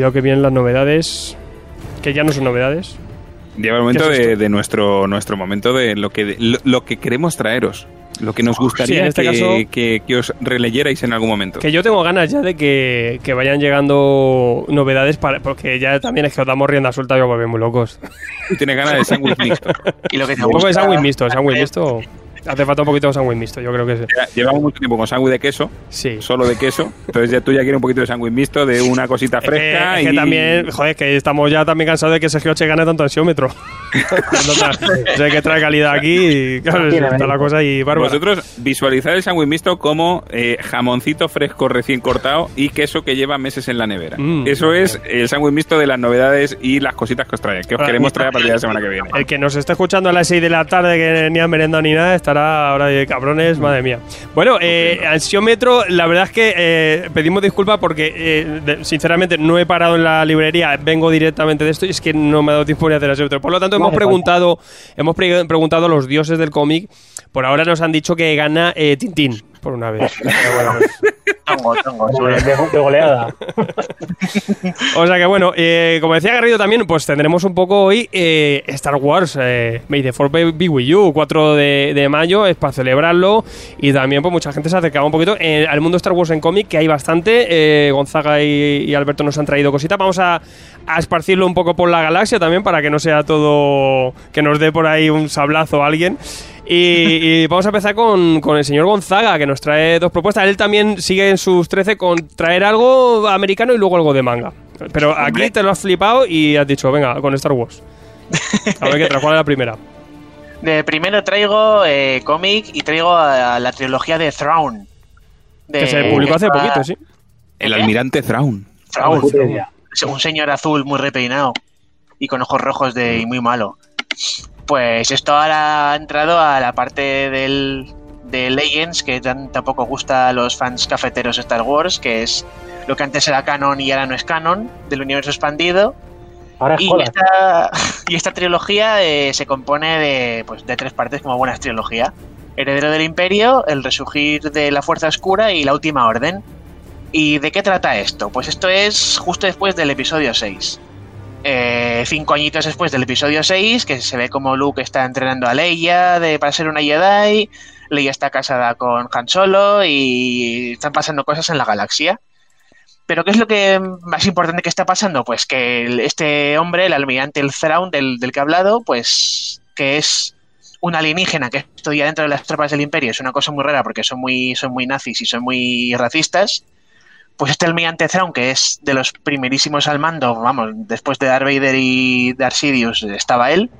Cuidado que vienen las novedades, que ya no son novedades. Llega el momento de, de nuestro, nuestro momento de lo que, lo, lo que queremos traeros. Lo que nos gustaría Sí, en este que, caso- que- que os releyerais en algún momento. Que yo tengo ganas ya de que, que vayan llegando novedades, para, porque ya también es que os damos rienda suelta y os volvemos muy locos. Tienes ganas de sándwich mixto. Y lo que te Un poco de gusta- sándwich mixto, sándwich mixto. Hace falta un poquito de sándwich mixto, yo creo que sí. Llevamos mucho tiempo con sándwich de queso, Sí. solo de queso. Entonces ya tú ya quieres un poquito de sándwich mixto, de una cosita Es que, fresca. es que y... también, joder, que estamos ya también cansados de que Sergio Che gane tanto ansiómetro. o sea, que trae calidad aquí y claro, está la cosa ahí bárbara. Vosotros visualizad el sándwich mixto como eh, jamoncito fresco recién cortado y queso que lleva meses en la nevera. Mm. Eso es el sándwich mixto de las novedades y las cositas que os trae, que os queremos traer a partir de la semana que viene. El que nos esté escuchando a las 6 de la tarde, que ni ha merendado ni nada, estará ahora de cabrones, madre mía. Bueno, eh, ansiómetro, la verdad es que eh, pedimos disculpas porque, eh, de- sinceramente, no he parado en la librería, vengo directamente de esto y es que no me ha dado tiempo ni a hacer ansiómetro. Por lo tanto, hemos preguntado, hemos pre- preguntado a los dioses del cómic. Por ahora nos han dicho que gana Tintín, por una vez. Pues, Tongo, tongo, seguro. de, de goleada. O sea que bueno, eh, como decía Garrido también, pues tendremos un poco hoy eh, Star Wars, eh, May the Fourth be with you, 4 de, de mayo, es para celebrarlo y también pues mucha gente se acercaba un poquito eh, al mundo Star Wars en cómic, que hay bastante, eh, Gonzaga y, y Alberto nos han traído cositas, vamos a, a esparcirlo un poco por la galaxia también para que no sea todo, que nos dé por ahí un sablazo a alguien. Y, y vamos a empezar con, con el señor Gonzaga, que nos trae dos propuestas. Él también sigue en sus 13 con traer algo americano y luego algo de manga. Pero aquí Hombre. te lo has flipado y has dicho, venga, con Star Wars. A ver qué trae, ¿cuál es la primera? De primero traigo eh, cómic y traigo a, la trilogía de Thrawn. De- Que se publicó hace poquito, sí. El ¿Qué? almirante Thrawn. Thrawn. Un señor azul muy repeinado y con ojos rojos de y muy malo. Pues esto ahora ha entrado a la parte del, de Legends que tan- tampoco gusta a los fans cafeteros de Star Wars, que es lo que antes era canon y ahora no es canon, del universo expandido. Ahora es Y cola. esta, y esta trilogía eh, se compone de, pues, de tres partes como buena trilogía. Heredero del Imperio, El Resurgir de la Fuerza Oscura y La Última Orden. ¿Y de qué trata esto? Pues esto es justo después del episodio 6. Eh, cinco añitos después del episodio 6, que se ve como Luke está entrenando a Leia para ser una Jedi, Leia está casada con Han Solo y están pasando cosas en la galaxia. Pero ¿qué es lo que más importante que está pasando? Pues que este hombre, el almirante el Thrawn del, del que he hablado, pues que es un alienígena que estudia dentro de las tropas del imperio, es una cosa muy rara porque son muy, son muy nazis y son muy racistas. Pues este almirante Thrawn, que es de los primerísimos al mando, vamos, después de Darth Vader y Darth Sidious, estaba él,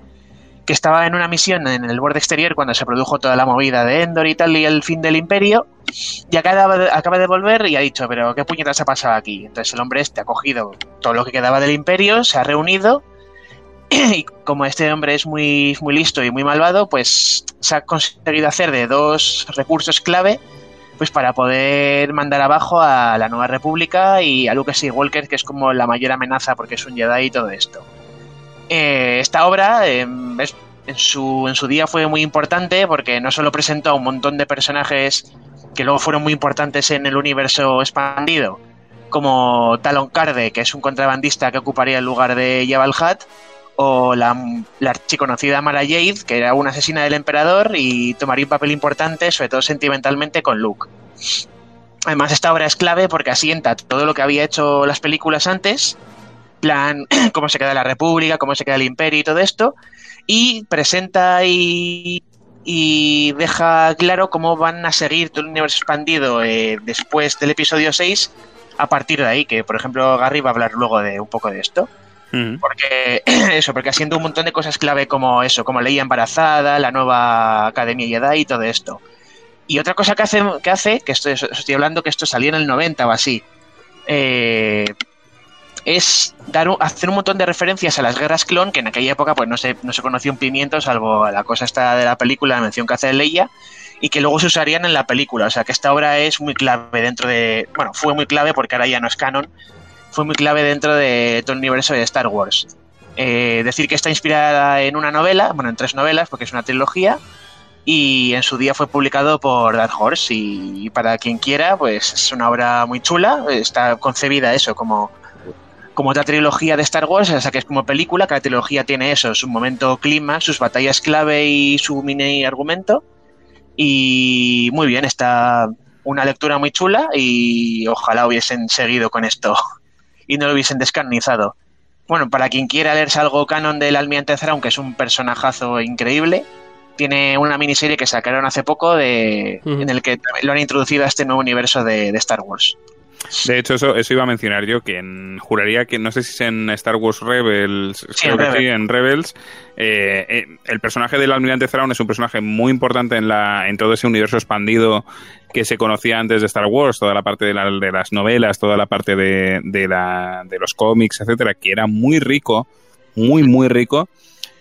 que estaba en una misión en el borde exterior cuando se produjo toda la movida de Endor y tal y el fin del imperio, y acaba de, acaba de volver y ha dicho, pero ¿qué puñetas ha pasado aquí? Entonces el hombre este ha cogido todo lo que quedaba del imperio, se ha reunido y como este hombre es muy, muy listo y muy malvado, pues se ha conseguido hacer de dos recursos clave pues para poder mandar abajo a la Nueva República y a Luke Skywalker, que es como la mayor amenaza porque es un Jedi y todo esto. Eh, esta obra eh, es- en, su, en su día fue muy importante porque no solo presentó a un montón de personajes que luego fueron muy importantes en el universo expandido, como Talon Carde, que es un contrabandista que ocuparía el lugar de Jabal Hutt, o la, la archiconocida Mara Jade, que era una asesina del emperador y tomaría un papel importante, sobre todo sentimentalmente, con Luke. Además, esta obra es clave porque asienta todo lo que había hecho las películas antes, plan, cómo se queda la República, cómo se queda el Imperio y todo esto, y presenta y, deja claro cómo van a seguir todo el universo expandido eh, después del episodio 6 a partir de ahí, que por ejemplo Gary va a hablar luego de un poco de esto. Porque eso, porque haciendo un montón de cosas clave como eso, como Leia embarazada, la nueva Academia Jedi y todo esto. Y otra cosa que hace, que hace, que esto es- estoy hablando que esto salió en el 90 o así, eh, es hacer un montón de referencias a las guerras clon, que en aquella época pues no se, no se conocía un pimiento, salvo la cosa esta de la película, la mención que hace de Leia, y que luego se usarían en la película. O sea que esta obra es muy clave dentro de. Bueno, fue muy clave porque ahora ya no es canon, fue muy clave dentro de todo el universo de Star Wars. Eh, decir que está inspirada en una novela, bueno, en tres novelas, porque es una trilogía, y en su día fue publicado por Dark Horse. Y para quien quiera, pues es una obra muy chula, está concebida eso como como otra trilogía de Star Wars, esa que es como película, cada trilogía tiene eso, su momento clima, sus batallas clave y su mini argumento. Y muy bien, está una lectura muy chula y ojalá hubiesen seguido con esto y no lo hubiesen descanonizado. Bueno, para quien quiera leerse algo canon del Almirante Thrawn, que es un personajazo increíble, tiene una miniserie que sacaron hace poco de, en el que lo han introducido a este nuevo universo de, de Star Wars. De hecho, eso, eso iba a mencionar yo, que en- juraría que no sé si es en Star Wars Rebels, creo en que Rebels. sí, en Rebels, eh, eh, el personaje del almirante Thrawn es un personaje muy importante en, la, en todo ese universo expandido que se conocía antes de Star Wars, toda la parte de, la- de las novelas, toda la parte de, de, la, de los cómics, etcétera, que era muy rico, muy, muy rico.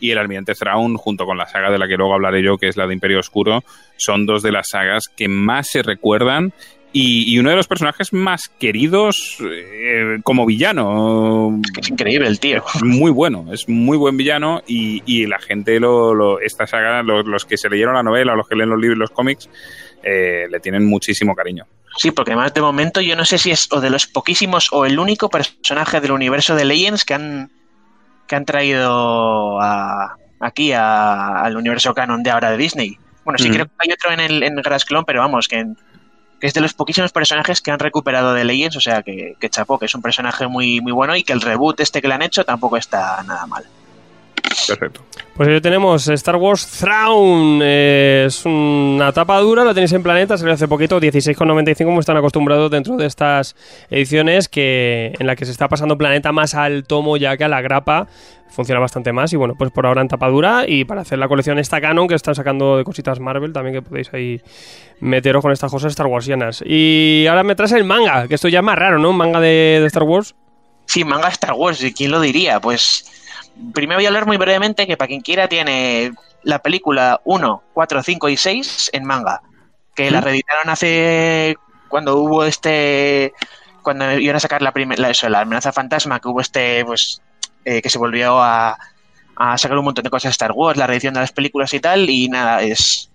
Y el Almirante Thrawn, junto con la saga de la que luego hablaré yo, que es la de Imperio Oscuro, son dos de las sagas que más se recuerdan y, y uno de los personajes más queridos eh, como villano. Es que es increíble el tío. Muy bueno, es muy buen villano y, y la gente, lo, lo- esta saga, los, los que se leyeron la novela, los que leen los libros y los cómics, eh, le tienen muchísimo cariño. Sí, porque además de momento yo no sé si es o de los poquísimos o el único personaje del universo de Legends que han, que han traído a- aquí a- al universo canon de ahora de Disney. Bueno, sí Mm. creo que hay otro en el en Grass Clone, pero vamos, que, que es de los poquísimos personajes que han recuperado de Legends, o sea que, que chapó, que es un personaje muy, muy bueno y que el reboot este que le han hecho tampoco está nada mal. Perfecto. Pues ahí tenemos Star Wars Thrawn. eh, es una tapa dura, la tenéis en Planeta, salió hace poquito, 16,95 como están acostumbrados dentro de estas ediciones que en la que se está pasando Planeta más al tomo ya que a la grapa. Funciona bastante más y bueno, pues por ahora en tapa dura y para hacer la colección esta canon que están sacando de cositas Marvel también que podéis ahí meteros con estas cosas Star Warsianas. Y ahora me traes el manga, que esto ya es más raro, ¿no? Un manga de, de Star Wars. Sí, manga Star Wars, ¿y quién lo diría? Pues primero voy a hablar muy brevemente que para quien quiera tiene la película 1, 4, 5 y 6 en manga, que la reeditaron hace cuando hubo este cuando iban a sacar la primera la, eso, la amenaza fantasma, que hubo este pues eh, que se volvió a, a sacar un montón de cosas de Star Wars, la reedición de las películas y tal, y nada, es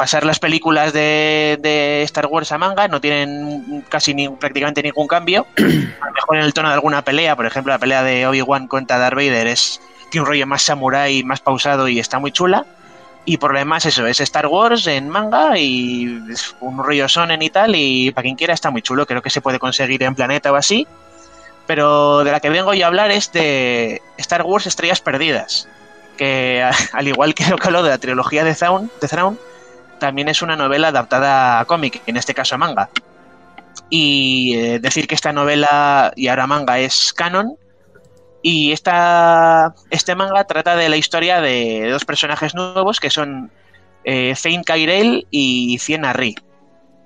pasar las películas de, de Star Wars a manga, no tienen casi ni, prácticamente ningún cambio. A lo mejor en el tono de alguna pelea, por ejemplo, la pelea de Obi-Wan contra Darth Vader es tiene un rollo más samurai, más pausado y está muy chula. Y por lo demás, eso, es Star Wars en manga y es un rollo sonen y tal. Y para quien quiera está muy chulo, creo que se puede conseguir en Planeta o así. Pero de la que vengo yo a hablar es de Star Wars Estrellas Perdidas. Que al igual que lo que hablo de la trilogía de Thrawn, de Thrawn, también es una novela adaptada a cómic, en este caso a manga. Y eh, decir que esta novela y ahora manga es canon. Y esta, este manga trata de la historia de dos personajes nuevos que son eh, Thane Kyrell y Ciena Ri.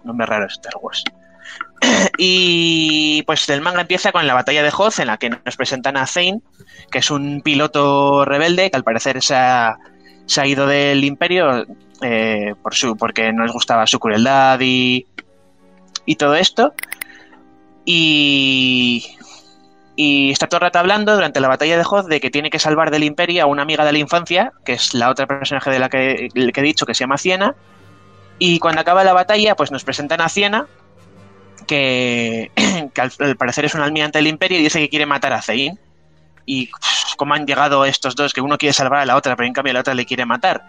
Nombre raro Star Wars. y pues el manga empieza con la batalla de Hoth en la que nos presentan a Thane, que es un piloto rebelde que al parecer se ha, se ha ido del imperio eh, por su, porque no les gustaba su crueldad y, todo esto. Y, y está todo el rato hablando durante la batalla de Hoth de que tiene que salvar del imperio a una amiga de la infancia, que es la otra personaje de la que, he dicho, que se llama Ciena. Y cuando acaba la batalla, pues nos presentan a Ciena, que, al, parecer es un almirante del imperio y dice que quiere matar a Zane. Y uf, cómo han llegado estos dos, que uno quiere salvar a la otra, pero en cambio la otra le quiere matar.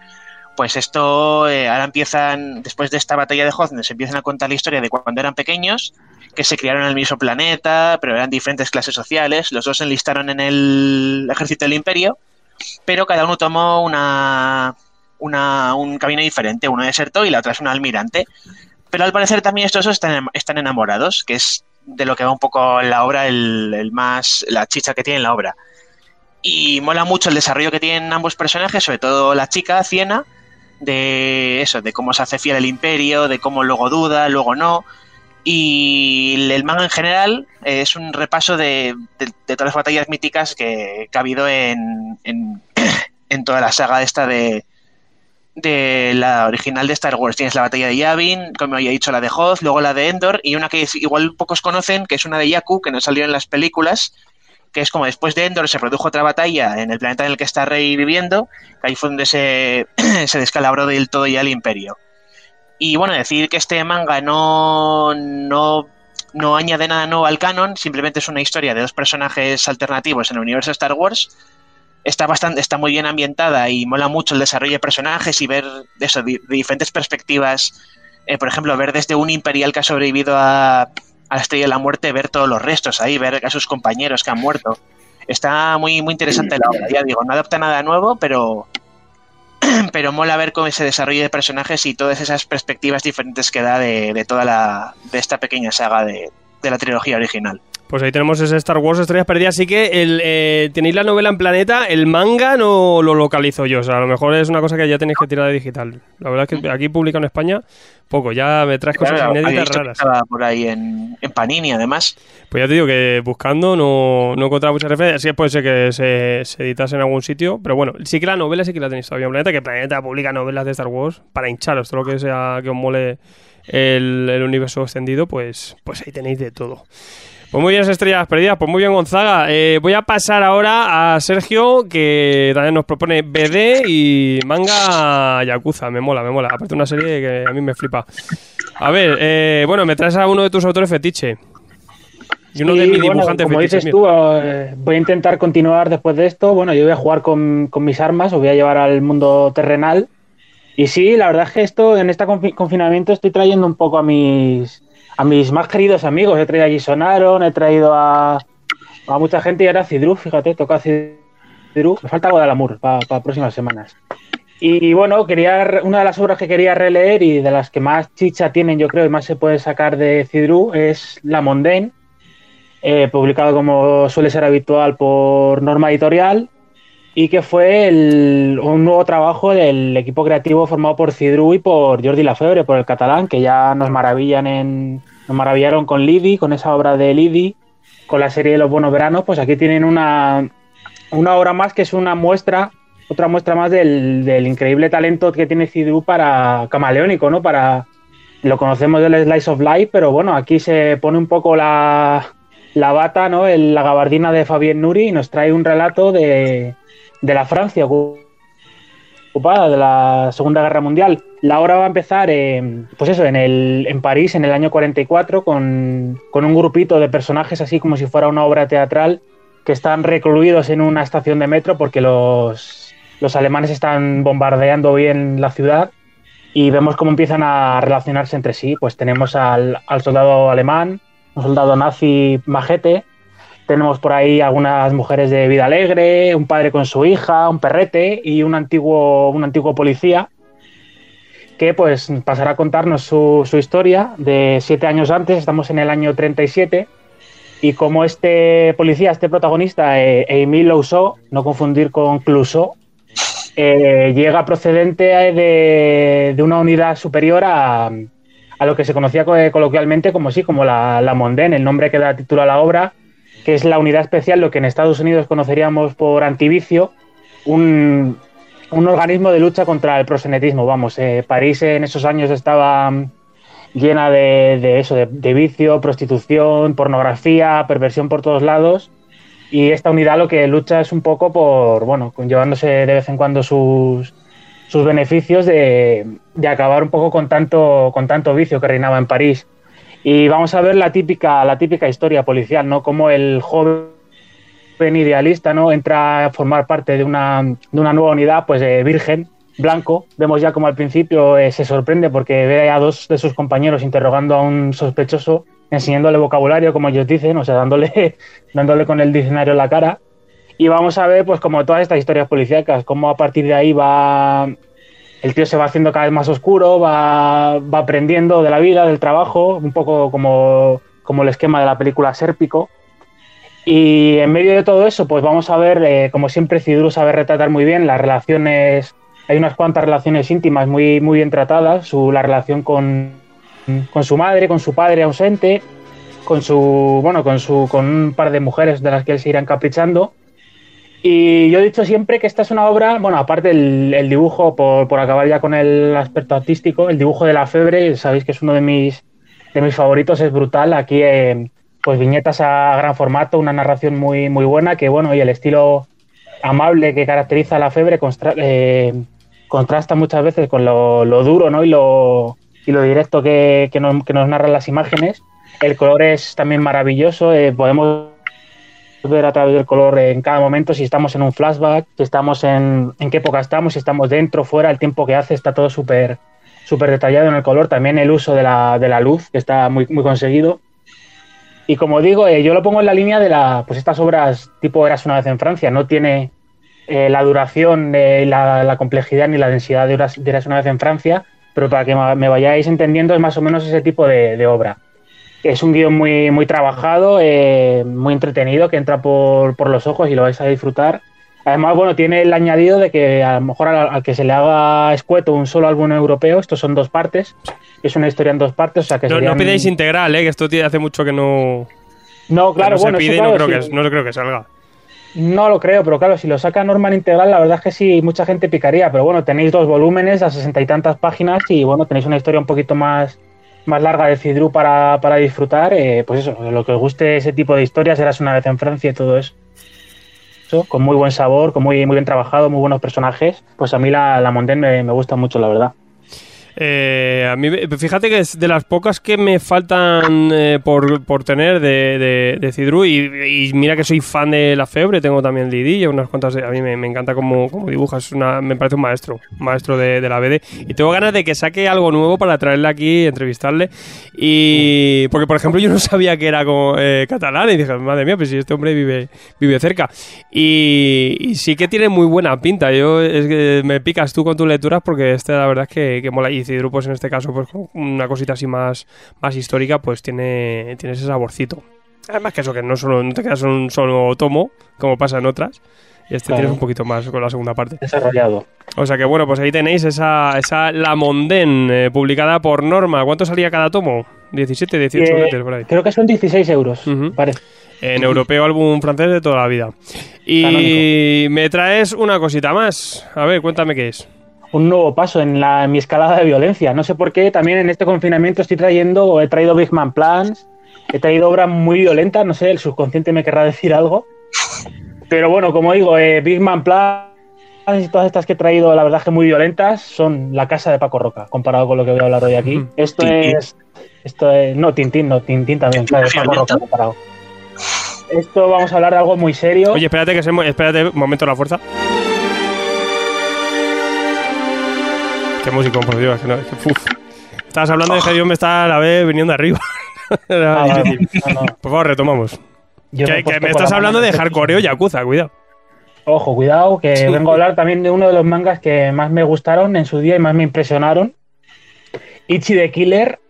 Pues esto, eh, ahora empiezan, después de esta batalla de Hoth, se empiezan a contar la historia de cuando eran pequeños, que se criaron en el mismo planeta, pero eran diferentes clases sociales. Los dos se enlistaron en el ejército del imperio, pero cada uno tomó una, una, un camino diferente. Uno desertó y la otra es un almirante. Pero al parecer también estos dos están, están enamorados, que es de lo que va un poco la obra, el, el más, la chicha que tiene la obra. Y mola mucho el desarrollo que tienen ambos personajes, sobre todo la chica, Ciena, de eso, de cómo se hace fiel al imperio, de cómo luego duda, luego no. Y el manga en general es un repaso de, de, todas las batallas míticas que, que ha habido en, en, en, toda la saga esta de, de la original de Star Wars. Tienes la batalla de Yavin, como había dicho, la de Hoth, luego la de Endor, y una que igual pocos conocen, que es una de Yaku, que no salió en las películas, que es como después de Endor se produjo otra batalla en el planeta en el que está Rey viviendo, que ahí fue donde se, se descalabró del todo ya el imperio. Y bueno, decir que este manga no, no, no añade nada nuevo al canon, simplemente es una historia de dos personajes alternativos en el universo de Star Wars. Está bastante, está muy bien ambientada y mola mucho el desarrollo de personajes y ver eso, de, diferentes perspectivas. Eh, por ejemplo, ver desde un imperial que ha sobrevivido a, a la estrella de la muerte, ver todos los restos ahí, ver a sus compañeros que han muerto. Está muy, muy interesante la obra, ya digo, no adapta nada nuevo, pero, pero mola ver cómo ese desarrollo de personajes y todas esas perspectivas diferentes que da de, de toda la, de esta pequeña saga de, de la trilogía original. Pues ahí tenemos ese Star Wars Estrellas Perdidas. Así que el, eh, tenéis la novela en Planeta, el manga no lo localizo yo. O sea, a lo mejor es una cosa que ya tenéis que tirar de digital. La verdad es que aquí publicado en España, poco. Ya me traes cosas Claro, inéditas raras. estaba por ahí en, en Panini, además. Pues ya te digo que buscando no, no he encontrado muchas referencias. Sí, puede ser que se, se editase en algún sitio. Pero bueno, sí que la novela sí que la tenéis todavía en Planeta. Que Planeta publica novelas de Star Wars para hincharos. Todo lo que sea que os mole el, el universo extendido, pues, pues ahí tenéis de todo. Pues muy bien, estrellas perdidas. Pues muy bien, Gonzaga. Eh, voy a pasar ahora a Sergio, que también nos propone BD y manga Yakuza. Me mola, me mola. Aparte, una serie que a mí me flipa. A ver, eh, bueno, me traes a uno de tus autores fetiche. Y uno Sí, de mis bueno, dibujantes como fetiches. dices tú, eh, voy a intentar continuar después de esto. Bueno, yo voy a jugar con, con mis armas, os voy a llevar al mundo terrenal. Y sí, la verdad es que esto, en este confi- confinamiento, estoy trayendo un poco a mis, a mis más queridos amigos. He traído a Jason Aaron, he traído a, a mucha gente y ahora a Cidru, fíjate, toca Cidru. Me falta algo de Alamur para próximas semanas. Y bueno, quería una de las obras que quería releer y de las que más chicha tienen, yo creo, y más se puede sacar de Cidru es La Mondaine, eh, publicado como suele ser habitual por Norma Editorial, y que fue el- un nuevo trabajo del equipo creativo formado por Cidru y por Jordi Lafebre, por el catalán, que ya nos maravillan en, nos maravillaron con Lidi, con esa obra de Lidi, con la serie de los buenos veranos, pues aquí tienen una, una obra más que es una muestra, otra muestra más del, del increíble talento que tiene Cidru para camaleónico, ¿no? Para lo conocemos del Slice of Life, pero bueno, aquí se pone un poco la, la bata, ¿no? El- la gabardina de Fabien Nuri y nos trae un relato de, de la Francia ocu- ocupada de la Segunda Guerra Mundial. La obra va a empezar, en, pues eso, en, el, en París en el año 44 con, con un grupito de personajes así como si fuera una obra teatral que están recluidos en una estación de metro porque los, los alemanes están bombardeando bien la ciudad y vemos cómo empiezan a relacionarse entre sí. Pues tenemos al, al soldado alemán, un soldado nazi majete, tenemos por ahí algunas mujeres de vida alegre, un padre con su hija, un perrete y un antiguo, un antiguo policía que pues pasará a contarnos su, su historia de siete años antes, estamos en el año 37, y como este policía, este protagonista, eh, Emile Lousseau, no confundir con Clouseau, eh, llega procedente de, de una unidad superior a, a lo que se conocía co- coloquialmente como sí, como la, la Mondaine, el nombre que da título a la obra, que es la unidad especial, lo que en Estados Unidos conoceríamos por antivicio, un, un organismo de lucha contra el prosenetismo. Vamos, eh, París en esos años estaba mm, llena de, eso, de, de vicio, prostitución, pornografía, perversión por todos lados. Y esta unidad lo que lucha es un poco por, bueno, llevándose de vez en cuando sus, sus beneficios de, de acabar un poco con tanto, con tanto vicio que reinaba en París. Y vamos a ver la típica, la típica historia policial, ¿no? Como el joven idealista, ¿no? Entra a formar parte de una, de una nueva unidad, pues eh, virgen, blanco. Vemos ya como al principio eh, se sorprende porque ve a dos de sus compañeros interrogando a un sospechoso, enseñándole vocabulario, como ellos dicen, o sea, dándole, dándole con el diccionario en la cara. Y vamos a ver, pues, como todas estas historias policíacas, cómo a partir de ahí va. El tío se va haciendo cada vez más oscuro, va, aprendiendo de la vida, del trabajo, un poco como, el esquema de la película Sérpico. Y en medio de todo eso, pues vamos a ver, eh, como siempre, Cidru sabe retratar muy bien las relaciones. Hay unas cuantas relaciones íntimas muy, muy bien tratadas. La relación con, su madre, con su padre ausente, con su. bueno, con con un par de mujeres de las que él se irá encaprichando. Y yo he dicho siempre que esta es una obra, bueno, aparte el, el dibujo, por, por acabar ya con el aspecto artístico, el dibujo de la febre, sabéis que es uno de mis, de mis favoritos, es brutal. Aquí, eh, pues viñetas a gran formato, una narración muy, muy buena, que bueno, y el estilo amable que caracteriza a la febre eh, contrasta muchas veces con lo, lo duro ¿no? y, lo, y lo directo que, que nos, que nos narran las imágenes. El color es también maravilloso. eh, podemos ver a través del color en cada momento si estamos en un flashback, si estamos en, en qué época estamos, si estamos dentro, fuera, el tiempo que hace, está todo súper súper detallado en el color. También el uso de la, de la luz, que está muy, muy conseguido. Y como digo, eh, yo lo pongo en la línea de la, pues estas obras tipo Eras una vez en Francia. No tiene eh, la duración, eh, la, complejidad ni la densidad de Eras, de Eras una vez en Francia, pero para que me vayáis entendiendo es más o menos ese tipo de obra. Es un guion muy, muy trabajado, eh, muy entretenido, que entra por, por los ojos y lo vais a disfrutar. Además, bueno, tiene el añadido de que a lo mejor al, al que se le haga escueto un solo álbum europeo, estos son dos partes, es una historia en dos partes, o sea que No, no serían- pidáis integral, ¿eh? que esto tiene- hace mucho que no, No, que claro, no bueno, se no, creo sí. que, no creo que salga. No lo creo, pero claro, si lo saca Norman Integral, la verdad es que sí, mucha gente picaría. Pero bueno, tenéis dos volúmenes a sesenta y tantas páginas y bueno, tenéis una historia un poquito más, más larga de Cidru para, para disfrutar. eh, pues eso, lo que os guste ese tipo de historias, eras una vez en Francia y todo eso. Con muy buen sabor, con muy, muy bien trabajado, muy buenos personajes. Pues a mí la, la me, me gusta mucho, la verdad. Eh, a mí, fíjate que es de las pocas que me faltan eh, por, por tener de, de, de Cidru y, mira que soy fan de La Febre, tengo también Lidilla, unas cuantas, a mí me, encanta cómo, cómo dibuja, es una, me parece un maestro, maestro de, la BD y tengo ganas de que saque algo nuevo para traerle aquí, entrevistarle. Y porque por ejemplo yo no sabía que era como, eh, catalán y dije, madre mía, pues si este hombre vive, vive cerca. Y, sí que tiene muy buena pinta, yo es que me picas tú con tus lecturas porque este la verdad es que, mola Cidru pues en este caso pues con una cosita así más, más histórica pues tiene, tiene ese saborcito. Además que eso, que no, solo, no te quedas en un solo tomo, como pasa en otras. Y este Claro. tienes un poquito más con la segunda parte. Desarrollado. O sea que bueno, pues ahí tenéis esa, esa La Monden, eh, publicada por Norma. ¿Cuánto salía cada tomo? 17, 18 Eh, letras por ahí. creo que son 16 euros, parece. En europeo álbum francés de toda la vida. Y me traes una cosita más. A ver, cuéntame qué es. Un nuevo paso en, la, en mi escalada de violencia. No sé por qué, también en este confinamiento estoy trayendo, o he traído Big Man Plans, he traído obras muy violentas, no sé, el subconsciente me querrá decir algo. Pero bueno, como digo, eh, Big Man Plans y todas estas que he traído, la verdad es que muy violentas, son la casa de Paco Roca, comparado con lo que voy a hablar hoy aquí. Esto Tintín. es. Esto es. No, Tintín, no, Tintín también, claro, Paco Roca comparado. Esto vamos a hablar de algo muy serio. Oye, espérate que se espérate un momento la fuerza. Qué músico, por Dios, que no, que. Estabas hablando de que Dios me está a la vez viniendo arriba. Ah, vale, difícil. no, no. Por favor, retomamos. Yo que, he que puesto me estás la hablando de hardcoreo Yakuza, cuidado. Ojo, cuidado, que vengo a hablar también de uno de los mangas que más me gustaron en su día y más me impresionaron. Ichi the Killer.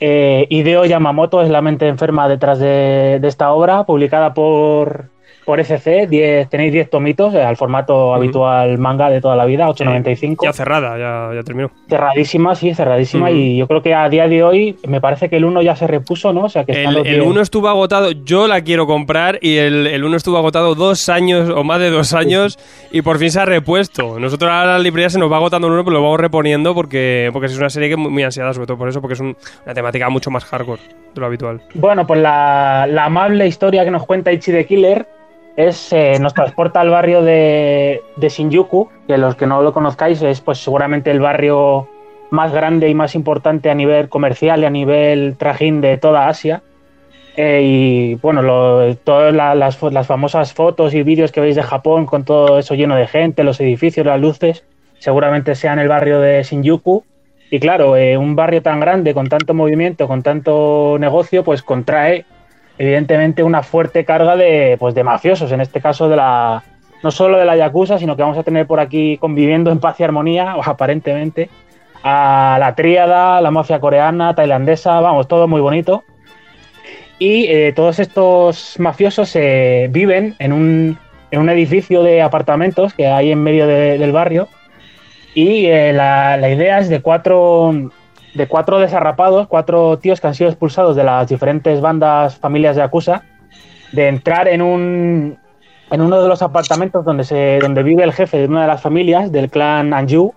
Eh, Hideo Yamamoto es la mente enferma detrás de, de esta obra, publicada por, por ECC. 10 tenéis 10 tomitos, eh, al formato habitual manga de toda la vida, 8.95. Ya cerrada, ya, ya terminó. cerradísima, sí, cerradísima. Y yo creo que a día de hoy me parece que el 1 ya se repuso, ¿no? O sea que El, el 10. 1 estuvo agotado, yo la quiero comprar y el, el 1 estuvo agotado dos años o más de dos años y por fin se ha repuesto. Nosotros ahora la librería se nos va agotando el 1 pero lo vamos reponiendo porque, porque es una serie que es muy, ansiada, sobre todo por eso, porque es un- una temática mucho más hardcore de lo habitual. Bueno, pues la, la amable historia que nos cuenta Ichi the Killer es, eh, nos transporta al barrio de, de Shinjuku, que los que no lo conozcáis es pues seguramente el barrio más grande y más importante a nivel comercial y a nivel trajín de toda Asia. Eh, y bueno, todas la- las, las famosas fotos y vídeos que veis de Japón con todo eso lleno de gente, los edificios, las luces, seguramente sea en el barrio de Shinjuku. Y claro, eh, un barrio tan grande, con tanto movimiento, con tanto negocio, pues contrae evidentemente una fuerte carga de, pues, de mafiosos, en este caso de la no solo de la Yakuza, sino que vamos a tener por aquí conviviendo en paz y armonía, aparentemente, a la tríada, la mafia coreana, tailandesa, vamos, todo muy bonito. Y eh, todos estos mafiosos eh, viven en un, en un edificio de apartamentos que hay en medio de- del barrio. Y eh, la idea es de cuatro, de cuatro desarrapados, cuatro tíos que han sido expulsados de las diferentes bandas, familias de Yakuza, de entrar en un en uno de los apartamentos donde se donde vive el jefe de una de las familias del clan Anju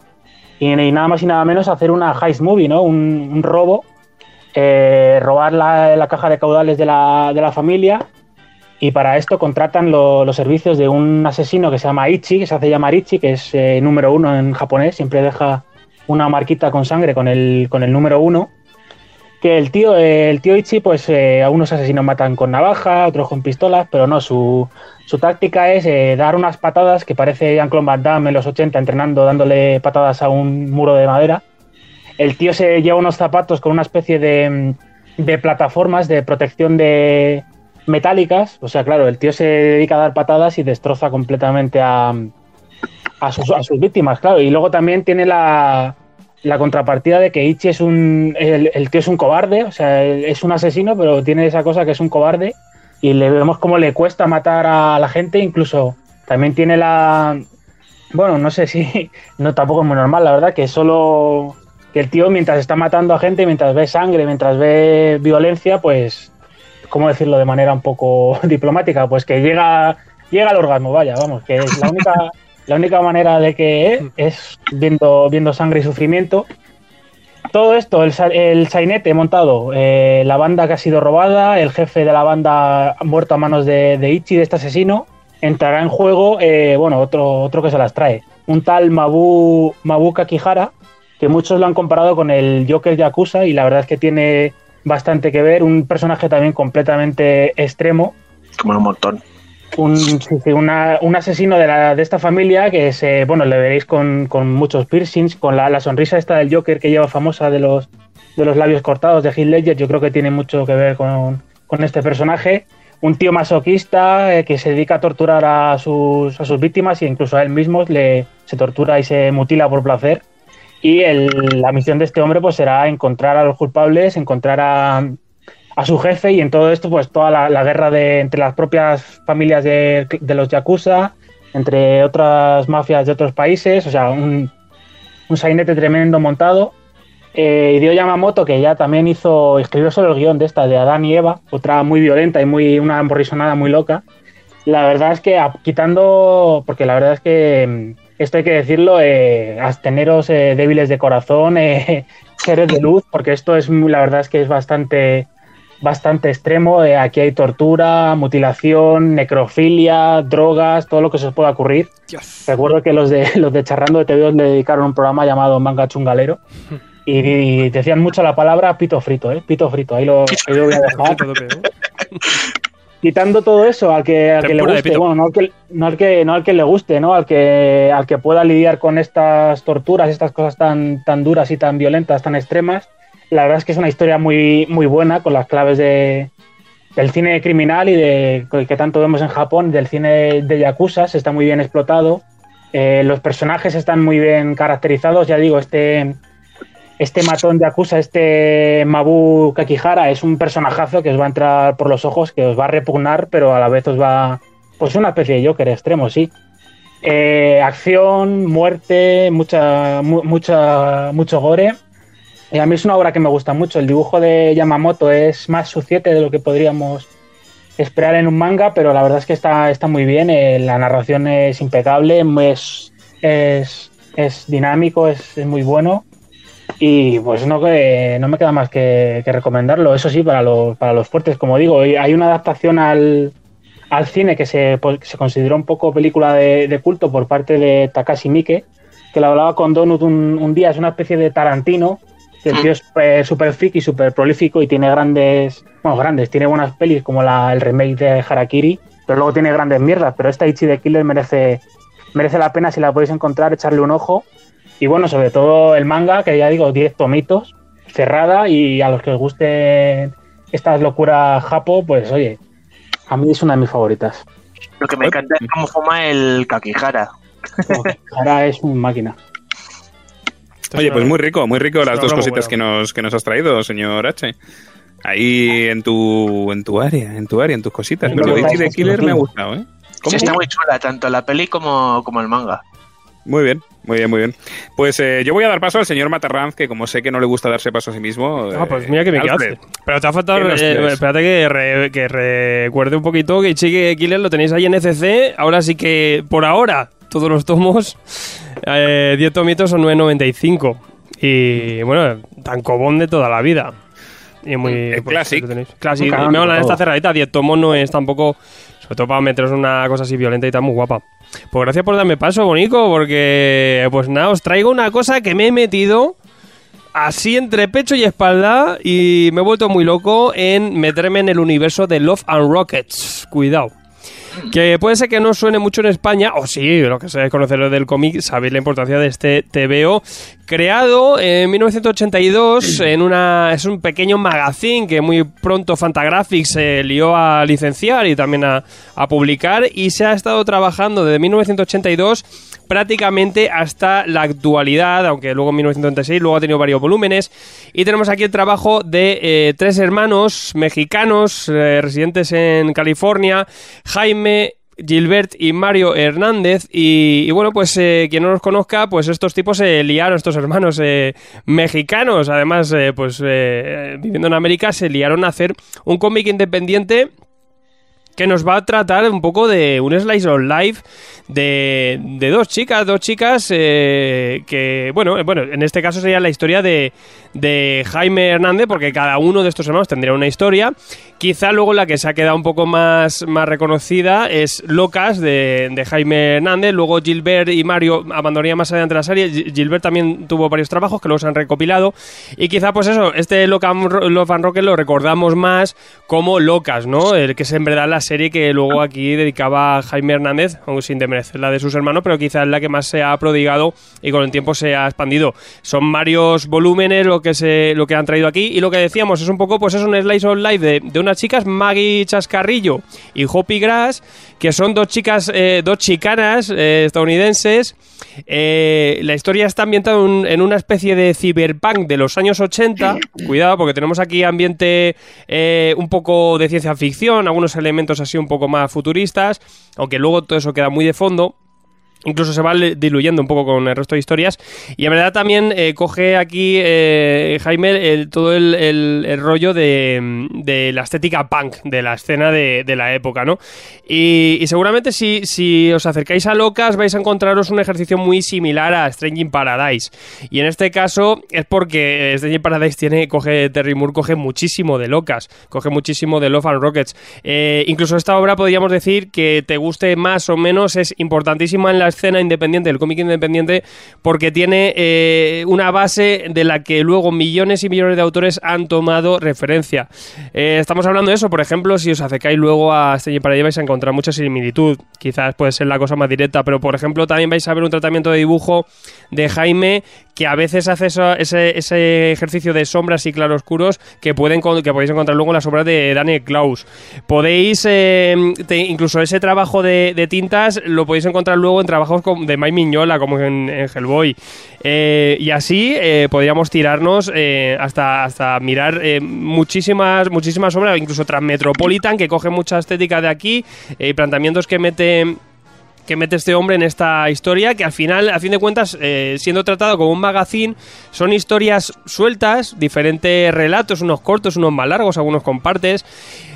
y, nada más y nada menos hacer una heist movie, ¿no? Un, robo, eh, robar la, la caja de caudales de la, de la familia y para esto contratan lo- los servicios de un asesino que se llama Ichi, que se hace llamar Ichi, que es eh, número uno en japonés, siempre deja una marquita con sangre con el, con el número uno. que el tío, el tío Ichi, pues eh, a unos asesinos matan con navaja, otros con pistolas, pero no, su, su táctica es eh, dar unas patadas que parece Jean-Claude Van Damme en los 80 entrenando dándole patadas a un muro de madera. El tío se lleva unos zapatos con una especie de, de plataformas de protección de metálicas. O sea, claro, el tío se dedica a dar patadas y destroza completamente a, a, sus, a sus víctimas, claro. Y luego también tiene la, la contrapartida de que Ichi es un. El, el tío es un cobarde, o sea, es un asesino, pero tiene esa cosa que es un cobarde. Y le vemos cómo le cuesta matar a la gente, incluso también tiene la. Bueno, no sé si. No, tampoco es muy normal, la verdad, que solo. Que el tío, mientras está matando a gente, mientras ve sangre, mientras ve violencia, pues. ¿Cómo decirlo de manera un poco diplomática? Pues que llega, llega al orgasmo, vaya, vamos, que es la única. La única manera de que es viendo, viendo sangre y sufrimiento. Todo esto, el, sa- el sainete montado, eh, la banda que ha sido robada, el jefe de la banda muerto a manos de, de Ichi, de este asesino, entrará en juego, eh, bueno, otro, otro que se las trae. Un tal Mabu, Mabu Kakihara, que muchos lo han comparado con el Joker Yakuza y la verdad es que tiene bastante que ver, un personaje también completamente extremo, Como un montón. Un, una- un asesino de, la, de esta familia que se, bueno, le veréis con, con muchos piercings, con la, la sonrisa esta del Joker que lleva famosa de los, de los labios cortados de Heath Ledger, yo creo que tiene mucho que ver con, con este personaje. Un tío masoquista eh, que se dedica a torturar a sus, a sus víctimas e incluso a él mismo le, se tortura y se mutila por placer. Y el- la misión de este hombre pues será encontrar a los culpables, encontrar a, a su jefe y en todo esto pues toda la, guerra de, entre las propias familias de, los Yakuza, entre otras mafias de otros países, o sea, un, un sainete tremendo montado. Eh, Hideo Yamamoto, que ya también hizo, escribió sobre el guion de esta, de Adán y Eva, otra muy violenta y muy una emborrisonada muy loca. La verdad es que quitando, porque la verdad es que mm, esto hay que decirlo, eh, absteneros eh, débiles de corazón, eh, seres de luz, porque esto es, la verdad es que es bastante, bastante extremo. eh, aquí hay tortura, mutilación, necrofilia, drogas, todo lo que se os pueda ocurrir. Recuerdo que los de los de Charrando de TV le dedicaron un programa llamado Manga Chungalero y, y decían mucho la palabra pito frito, ¿eh? Pito frito, ahí lo, ahí lo voy a dejar. Quitando todo eso, al que, al que le guste, bueno, no al que, no al que, no al que le guste, ¿no? Al que, al que pueda lidiar con estas torturas, estas cosas tan, tan duras y tan violentas, tan extremas. La verdad es que es una historia muy, muy buena, con las claves de, del cine criminal y de que tanto vemos en Japón, del cine de Yakuza, está muy bien explotado. Eh, los personajes están muy bien caracterizados, ya digo, este, este matón Yakuza, este Mabu Kakihara, es un personajazo que os va a entrar por los ojos, que os va a repugnar, pero a la vez os va... Pues una especie de Joker extremo, sí. Eh, acción, muerte, mucha, mu- mucha, mucho gore. Y a mí es una obra que me gusta mucho. El dibujo de Yamamoto es más suciete de lo que podríamos esperar en un manga, pero la verdad es que está, está muy bien. eh, la narración es impecable, es, es, es dinámico, es, es muy bueno. Y pues no, que, no me queda más que, recomendarlo. Eso sí, para los, para los fuertes, como digo, hay una adaptación al, al cine que se, pues, se consideró un poco película de, de culto por parte de Takashi Miike, que la hablaba con Donut un, un día. Es una especie de Tarantino, el tío es súper super freak y súper prolífico y tiene grandes, bueno, grandes, tiene buenas pelis como la, el remake de Harakiri, pero luego tiene grandes mierdas. Pero esta Ichi de Killer merece, merece la pena si la podéis encontrar, echarle un ojo. Y bueno, sobre todo el manga, que ya digo, 10 tomitos, cerrada, y a los que os guste estas locuras japo, pues oye, a mí es una de mis favoritas. Lo que me encanta es cómo fuma el Kakihara. Ahora es un máquina. Oye, pues muy rico, muy rico las dos cositas que nos, que nos has traído, señor H. Ahí en tu, en tu área, en tu área, en tus cositas. Pero es que Killer me ha gustado, ¿eh? Sí, está muy chula, tanto la peli como, como el manga. Muy bien, muy bien, muy bien. Pues eh, yo voy a dar paso al señor Matarranz, que como sé que no le gusta darse paso a sí mismo. Ah, eh, pues mira que me quedaste. Pero te ha faltado. ¿qué nos eh, espérate que, re- que recuerde un poquito que Chique Killer lo tenéis ahí en ECC. Ahora sí que, por ahora, todos los tomos, eh, 10 tomitos son 9.95. Y bueno, tan cobón de toda la vida. Y muy. El classic. lo tenéis. Classic. Me mola esta cerradita. 10 tomos no es tampoco. Sobre todo para meteros una cosa así violenta y tan muy guapa. Pues gracias por darme paso, Bonico, porque pues nada, os traigo una cosa que me he metido así entre pecho y espalda y me he vuelto muy loco en meterme en el universo de Love and Rockets. Cuidado. Que puede ser que no suene mucho en España, o sí, lo que sabéis conocerlo del cómic, sabéis la importancia de este TVO. Creado en 1982, en una, es un pequeño magazine que muy pronto Fantagraphics se lió a licenciar y también a, a publicar, y se ha estado trabajando desde 1982 prácticamente hasta la actualidad, aunque luego en 1996 luego ha tenido varios volúmenes. Y tenemos aquí el trabajo de eh, tres hermanos mexicanos eh, residentes en California, Jaime, Gilbert y Mario Hernández. Y, bueno, pues eh, quien no los conozca, pues estos tipos se liaron, estos hermanos mexicanos, además, pues viviendo en América, se liaron a hacer un cómic independiente que nos va a tratar un poco de un slice of life de, de dos chicas, dos chicas eh, que, bueno, eh, bueno, en este caso sería la historia de, de Jaime Hernández, porque cada uno de estos hermanos tendría una historia. Quizá luego la que se ha quedado un poco más, más reconocida es Locas de, de Jaime Hernández. Luego Gilbert y Mario abandonarían más adelante la serie. Gi- Gilbert también tuvo varios trabajos que se han recopilado. Y quizá, pues eso, este Loca- Love and Rocket lo recordamos más como Locas, ¿no? El que es en verdad la que luego aquí dedicaba Jaime Hernández, aunque sin desmerecer la de sus hermanos, pero quizá es la que más se ha prodigado y con el tiempo se ha expandido. Son varios volúmenes lo que se lo que han traído aquí y lo que decíamos es un poco pues es un slice of life de, de unas chicas Maggie Chascarrillo y Hoppy Grass que son dos chicas eh, dos chicanas eh, estadounidenses. Eh, la historia está ambientada en, en una especie de cyberpunk de los años 80 cuidado porque tenemos aquí ambiente un poco de ciencia ficción algunos elementos así un poco más futuristas aunque luego todo eso queda muy de fondo Incluso se va diluyendo un poco con el resto de historias. Y en verdad también eh, coge aquí eh, Jaime todo el, el- rollo de, de la estética punk de la escena de, de la época, ¿no? Y, seguramente si, si os acercáis a Locas vais a encontraros un ejercicio muy similar a Strange in Paradise. Y en este caso es porque eh, Strange in Paradise tiene, coge, Terry Moore coge muchísimo de Locas, coge muchísimo de Love and Rockets. Incluso esta obra podríamos decir que te guste más o menos, es importantísima en la escena independiente, el cómic independiente, porque tiene eh, una base de la que luego millones y millones de autores han tomado referencia. Eh, estamos hablando de eso, por ejemplo, si os acercáis luego a Strange in Paradise vais a encontrar mucha similitud. Quizás puede ser la cosa más directa, pero por ejemplo también vais a ver un tratamiento de dibujo de Jaime que a veces hace eso- ese, ese ejercicio de sombras y claroscuros que pueden que podéis encontrar luego en las obras de Daniel Klaus. Podéis te- incluso ese trabajo de, tintas lo podéis encontrar luego en trabajos de Mike Miñola como en, en Hellboy. Eh, y así eh, podríamos tirarnos eh, hasta, hasta mirar muchísimas muchísimas obras, incluso Transmetropolitan que coge mucha estética de aquí planteamientos que mete que mete este hombre en esta historia, que al final, a fin de cuentas, eh, siendo tratado como un magazine, son historias sueltas, diferentes relatos, unos cortos, unos más largos, algunos con partes,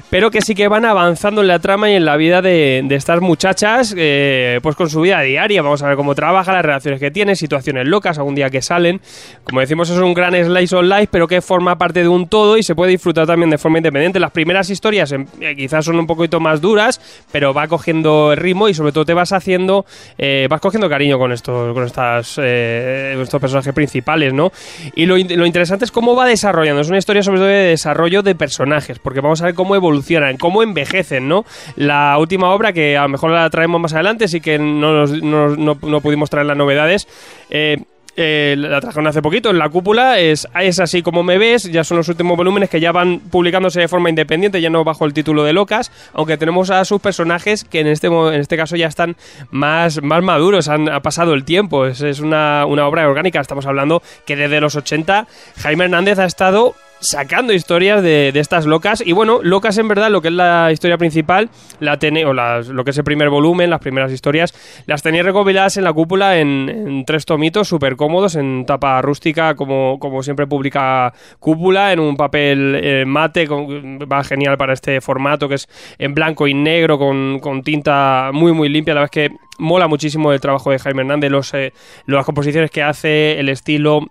pero que sí que van avanzando en la trama y en la vida de, estas muchachas, eh, pues con su vida diaria. Vamos a ver cómo trabaja, las relaciones que tiene, situaciones locas, algún día que salen. Como decimos, es un gran slice of life, pero que forma parte de un todo y se puede disfrutar también de forma independiente. Las primeras historias em, eh, quizás son un poquito más duras, pero va cogiendo ritmo y sobre todo te vas haciendo, eh, vas cogiendo cariño con estos, con estas, estos personajes principales, ¿no? Y lo, lo interesante es cómo va desarrollando. Es una historia sobre todo de desarrollo de personajes, porque vamos a ver cómo evolucionan, cómo envejecen, ¿no? La última obra, que a lo mejor la traemos más adelante, sí que no, no, no- no pudimos traer las novedades. eh, eh, la trajeron hace poquito en la cúpula, es, es así como me ves, ya son los últimos volúmenes que ya van publicándose de forma independiente, ya no bajo el título de Locas, aunque tenemos a sus personajes que en este, en este caso ya están más, más maduros, han, ha pasado el tiempo, es, es una, una obra orgánica, estamos hablando que desde los 80 Jaime Hernández ha estado sacando historias de, de estas locas. Y bueno, locas en verdad, lo que es la historia principal, la tene- o las- lo que es el primer volumen, las primeras historias, las tenéis recopiladas en la cúpula en, en tres tomitos súper cómodos, en tapa rústica, como, como siempre publica cúpula, en un papel eh, mate, con- va genial para este formato que es en blanco y negro, con, con tinta muy, muy limpia. La verdad es que mola muchísimo el trabajo de Jaime Hernández, los, eh, las composiciones que hace, el estilo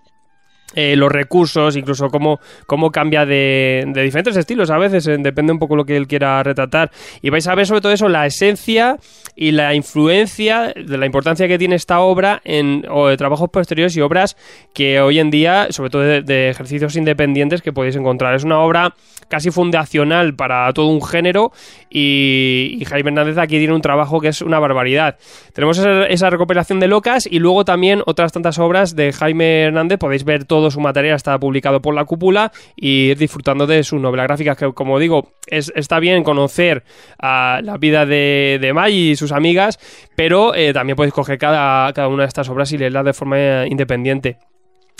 eh, los recursos, incluso cómo, cómo cambia de, de diferentes estilos a veces, depende un poco lo que él quiera retratar. Y vais a ver sobre todo eso, la esencia y la influencia de la importancia que tiene esta obra en o de trabajos posteriores y obras que hoy en día, sobre todo de, de ejercicios independientes que podéis encontrar. Es una obra casi fundacional para todo un género y, y Jaime Hernández aquí tiene un trabajo que es una barbaridad. Tenemos esa, esa recopilación de locas y luego también otras tantas obras de Jaime Hernández, podéis ver todo su material, está publicado por la cúpula y ir disfrutando de sus novelas gráficas, que como digo, es, está bien conocer a la vida de, de Mai y sus amigas, pero eh, también podéis coger cada, cada una de estas obras y leerlas de forma eh, independiente.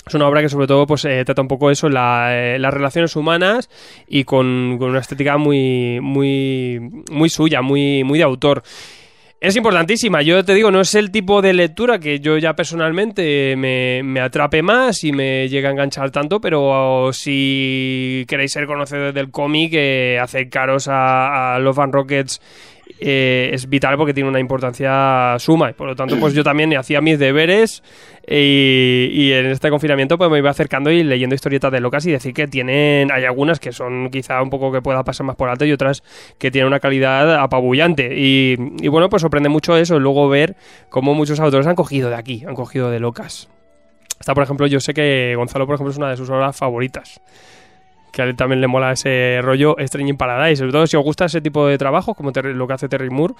Es una obra que sobre todo pues eh, trata un poco eso, la, las relaciones humanas y con, con una estética muy, muy, muy suya, muy, muy de autor. Es importantísima, yo te digo, no es el tipo de lectura que yo ya personalmente me, me atrape más y me llega a enganchar tanto, pero si queréis ser conocedores del cómic, eh, acercaros a, Love and Rockets eh, es vital porque tiene una importancia suma. Y por lo tanto pues yo también hacía mis deberes y, en este confinamiento pues me iba acercando y leyendo historietas de locas y decir que tienen hay algunas que son quizá un poco que pueda pasar más por alto y otras que tienen una calidad apabullante. Y, y bueno pues sorprende mucho eso luego ver cómo muchos autores han cogido de aquí han cogido de locas. Está, por ejemplo, yo sé que Gonzalo, por ejemplo, es una de sus obras favoritas que a él también le mola ese rollo Strange in Paradise. Sobre todo si os gusta ese tipo de trabajo, como Terry- lo que hace Terry Moore,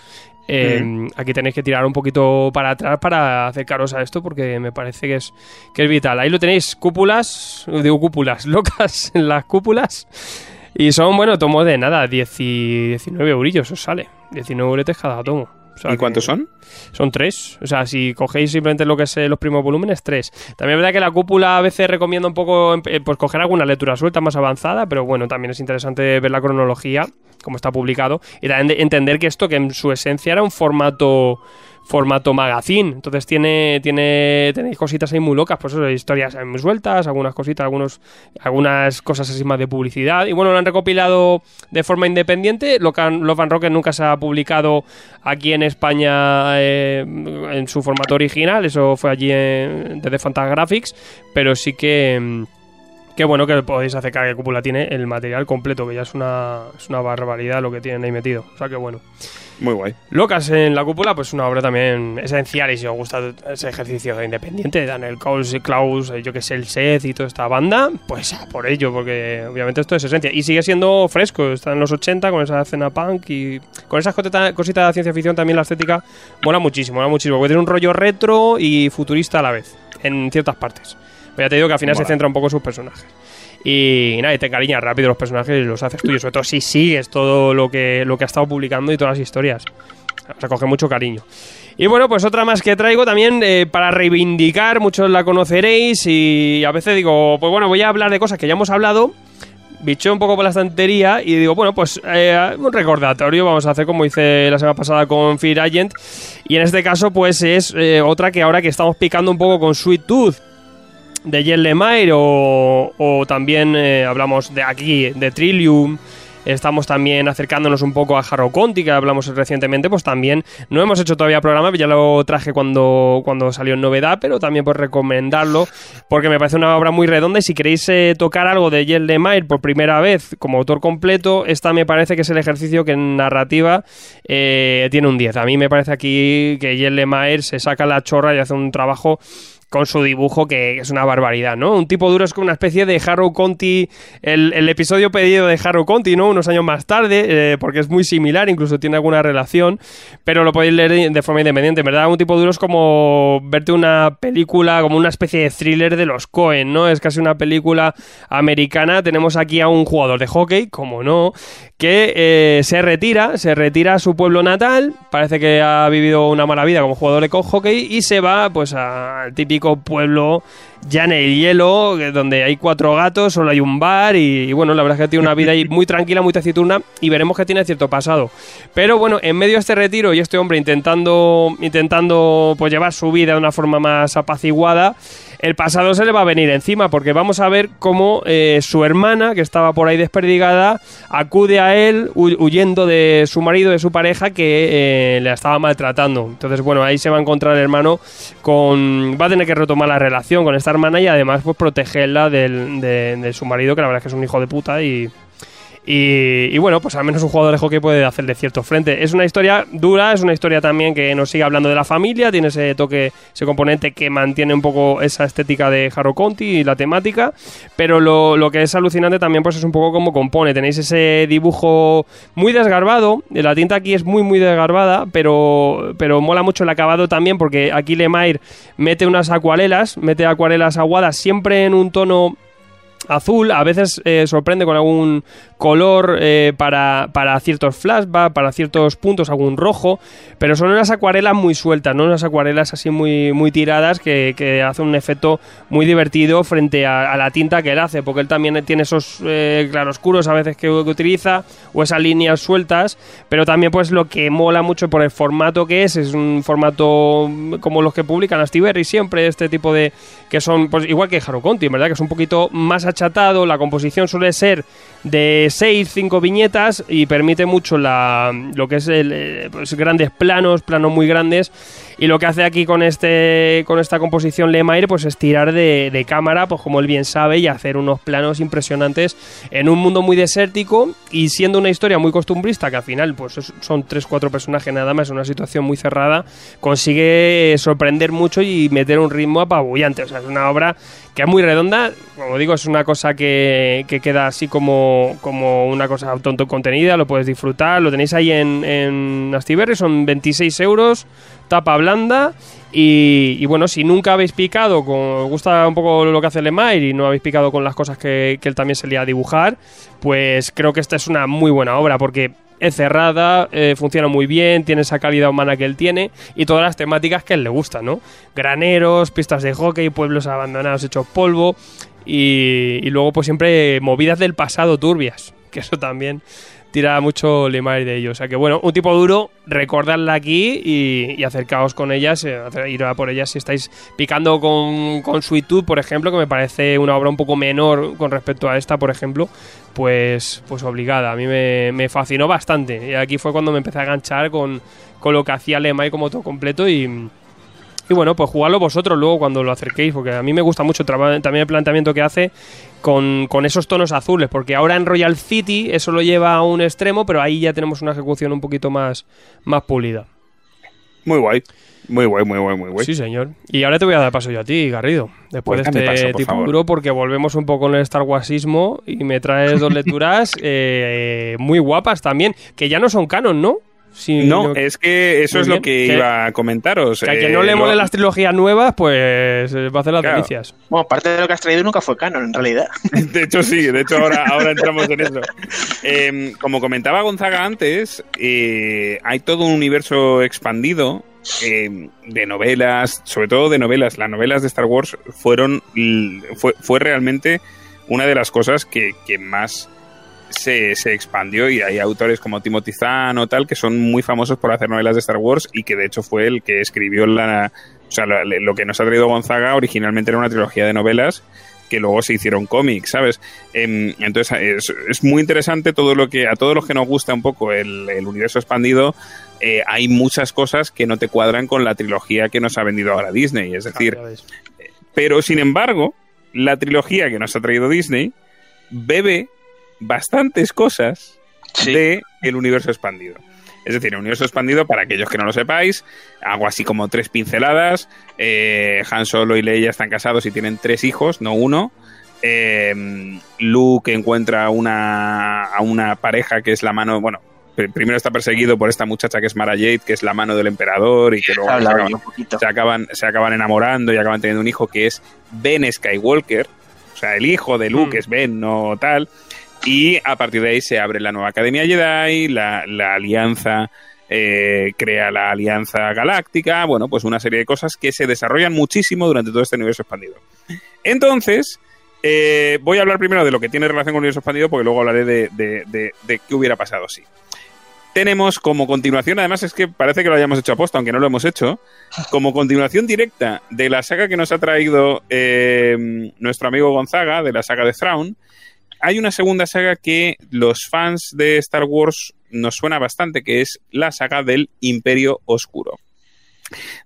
eh, Mm. aquí tenéis que tirar un poquito para atrás para acercaros a esto, porque me parece que es, que es vital. Ahí lo tenéis, cúpulas, digo cúpulas, locas en las cúpulas. Y son, bueno, tomos de nada, 10 y 19 eurillos os sale. 19 euretes cada tomo. O sea ¿Y cuántos son? son tres. O sea, si cogéis simplemente lo que es eh, los primos volúmenes, tres. También es verdad que la cúpula a veces recomienda un poco em- eh, pues coger alguna lectura suelta más avanzada, pero bueno, también es interesante ver la cronología, como está publicado, y también de- entender que esto, que en su esencia era un formato formato magazine. Entonces tiene, tiene, tenéis cositas ahí muy locas, pues eso, historias muy sueltas, algunas cositas, algunos, algunas cosas así más de publicidad. Y bueno, lo han recopilado de forma independiente. Lo que Love and Rocket nunca se ha publicado aquí en España eh, en su formato original. Eso fue allí en, desde Fantagraphics. Pero sí que. mm, Qué bueno que podéis acercar que Cúpula tiene el material completo, que ya es una, es una barbaridad lo que tienen ahí metido. O sea que bueno. Muy guay. Locas en la cúpula, pues una obra también esencial y si os gusta ese ejercicio independiente de Daniel Klaus, Klaus eh, yo que sé, el Seth y toda esta banda, pues a por ello, porque obviamente esto es esencia. Y sigue siendo fresco, está en los 80 con esa escena punk y con esas cosita- cositas de ciencia ficción también la estética mola muchísimo, mola muchísimo, porque tiene un rollo retro y futurista a la vez, en ciertas partes. Pero ya te digo que al final se centra un poco en sus personajes. Y nada, y te encariñas rápido los personajes y los haces tuyos, sobre todo si sigues todo lo que, lo que ha estado publicando y todas las historias. Se coge mucho cariño. Y bueno, pues otra más que traigo también eh, para reivindicar, muchos la conoceréis y a veces digo, pues bueno, voy a hablar de cosas que ya hemos hablado, biché un poco por la estantería y digo, bueno, pues eh, un recordatorio vamos a hacer como hice la semana pasada con Fear Agent y en este caso pues es eh, otra que ahora que estamos picando un poco con Sweet Tooth de Jen Lemire o, o también eh, hablamos de aquí, de Trillium. Estamos también acercándonos un poco a Harrow Conti, que hablamos recientemente, pues también no hemos hecho todavía programa, ya lo traje cuando, cuando salió en novedad, pero también pues recomendarlo, porque me parece una obra muy redonda y si queréis eh, tocar algo de Jen Lemire por primera vez como autor completo, esta me parece que es el ejercicio que en narrativa eh, tiene un 10. A mí me parece aquí que Jen Lemire se saca la chorra y hace un trabajo con su dibujo que es una barbaridad, ¿no? Un tipo duro es como una especie de Harrow Conti, el, episodio pedido de Harrow Conti, ¿no? Unos años más tarde, eh, porque es muy similar, incluso tiene alguna relación, pero lo podéis leer de forma independiente, en ¿verdad? Un tipo duro es como verte una película, como una especie de thriller de los Cohen, ¿no? Es casi una película americana. Tenemos aquí a un jugador de hockey, como no, que eh, se retira, se retira a su pueblo natal, parece que ha vivido una mala vida como jugador de hockey y se va pues al típico pueblo ya en el hielo, que- donde hay cuatro gatos, solo hay un bar y, y, bueno, la verdad es que tiene una vida ahí muy tranquila, muy taciturna y veremos que tiene cierto pasado. Pero bueno, en medio de este retiro y este hombre intentando, intentando pues llevar su vida de una forma más apaciguada, el pasado se le va a venir encima porque vamos a ver cómo eh, su hermana, que estaba por ahí desperdigada, acude a él hu- huyendo de su marido, de su pareja, que eh, le estaba maltratando. Entonces, bueno, ahí se va a encontrar el hermano con... va a tener que retomar la relación con esta hermana y además pues protegerla del, de, de su marido, que la verdad es que es un hijo de puta y, y, y, bueno, pues al menos un jugador de hockey puede hacerle cierto frente. Es una historia dura, es una historia también que nos sigue hablando de la familia, tiene ese toque, ese componente que mantiene un poco esa estética de Haro Conti y la temática, pero lo, lo, que es alucinante también pues es un poco como compone. Tenéis ese dibujo muy desgarbado, la tinta aquí es muy muy desgarbada, pero, pero mola mucho el acabado también porque aquí Lemire mete unas acuarelas, mete acuarelas aguadas siempre en un tono azul, a veces eh, sorprende con algún color eh, para, para, ciertos flashbacks, para ciertos puntos, algún rojo, pero son unas acuarelas muy sueltas, ¿no? Unas acuarelas así muy, muy tiradas que, que hacen un efecto muy divertido frente a, la tinta que él hace, porque él también tiene esos eh, claroscuros a veces que, que, utiliza, o esas líneas sueltas, pero también pues lo que mola mucho por el formato que es, es un formato como los que publican Astiberri siempre, este tipo de... que son, pues igual que Haro Conti, ¿verdad? Que es un poquito más achatado, la composición suele ser de 6, 5 viñetas y permite mucho la, lo que es el, pues, grandes planos, planos muy grandes. Y lo que hace aquí con este con esta composición Lemire pues es tirar de, de, cámara, pues como él bien sabe, y hacer unos planos impresionantes en un mundo muy desértico y siendo una historia muy costumbrista, que al final pues son 3-4 personajes nada más, una situación muy cerrada, consigue sorprender mucho y meter un ritmo apabullante. O sea, es una obra que es muy redonda, como digo, es una cosa que, que queda así como, como una cosa tonto contenida, lo puedes disfrutar, lo tenéis ahí en, en Astiberri, son 26 euros, tapa blanda y, y, bueno, si nunca habéis picado, con, os gusta un poco lo que hace Lemire y no habéis picado con las cosas que, que él también se le a dibujar, pues creo que esta es una muy buena obra porque es cerrada, eh, funciona muy bien, tiene esa calidad humana que él tiene y todas las temáticas que él le gustan, ¿no? Graneros, pistas de hockey, pueblos abandonados hechos polvo y, y luego pues siempre movidas del pasado turbias, que eso también tira mucho Lemire de ellos. O sea que bueno, un tipo duro, recordarla aquí y, y acercaos con ellas, eh, ir a por ellas si estáis picando con, con Tooth, por ejemplo, que me parece una obra un poco menor con respecto a esta, por ejemplo, pues, pues obligada. A mí me, me fascinó bastante. Y aquí fue cuando me empecé a enganchar con, con lo que hacía Lemire como todo completo y... Y bueno, pues jugadlo vosotros luego cuando lo acerquéis, porque a mí me gusta mucho también el planteamiento que hace con, con, esos tonos azules, porque ahora en Royal City eso lo lleva a un extremo, pero ahí ya tenemos una ejecución un poquito más, más pulida. Muy guay. Muy guay, muy guay, muy guay. Sí, señor. Y ahora te voy a dar paso yo a ti, Garrido. Después pues de este paso, tipo favor. duro, porque volvemos un poco en el Star Warsismo y me traes dos lecturas eh, muy guapas también, que ya no son canon, ¿no? No, es que eso es bien. lo que, que, iba a comentaros. Que a quien no le mole lo... las trilogías nuevas, pues va a hacer las claro. delicias. Bueno, parte de lo que has traído nunca fue canon, en realidad. De hecho, sí, de hecho ahora, ahora entramos en eso. Eh, como comentaba Gonzaga antes, eh, hay todo un universo expandido eh, de novelas, sobre todo de novelas. Las novelas de Star Wars fueron fue, fue realmente una de las cosas que, que más se, se, expandió y hay autores como Timothy Zahn o tal que son muy famosos por hacer novelas de Star Wars y que de hecho fue el que escribió la, o sea, lo, lo que nos ha traído Gonzaga originalmente era una trilogía de novelas que luego se hicieron cómics, ¿sabes? Eh, entonces es, es, muy interesante todo lo que a todos los que nos gusta un poco el, el universo expandido. Eh, hay muchas cosas que no te cuadran con la trilogía que nos ha vendido ahora Disney, es decir, ah, pero sin embargo, la trilogía que nos ha traído Disney bebe bastantes cosas sí. de el universo expandido. Es decir, el universo expandido, para aquellos que no lo sepáis, hago así como tres pinceladas. Eh, Han Solo y Leia están casados y tienen tres hijos, no uno. Eh, Luke encuentra una, a una pareja que es la mano, bueno, primero está perseguido por esta muchacha que es Mara Jade, que es la mano del emperador y que luego se acaban, se acaban, se acaban enamorando y acaban teniendo un hijo que es Ben Skywalker. O sea, el hijo de Luke mm. es Ben, no tal. Y a partir de ahí se abre la nueva Academia Jedi, la, la alianza eh, crea la Alianza Galáctica, bueno, pues una serie de cosas que se desarrollan muchísimo durante todo este universo expandido. Entonces, eh, voy a hablar primero de lo que tiene relación con el universo expandido, porque luego hablaré de, de, qué hubiera pasado si. Sí. Tenemos como continuación, además es que parece que lo hayamos hecho a posta, aunque no lo hemos hecho, como continuación directa de la saga que nos ha traído eh, nuestro amigo Gonzaga, de la saga de Thrawn, hay una segunda saga que los fans de Star Wars nos suena bastante, que es la saga del Imperio Oscuro.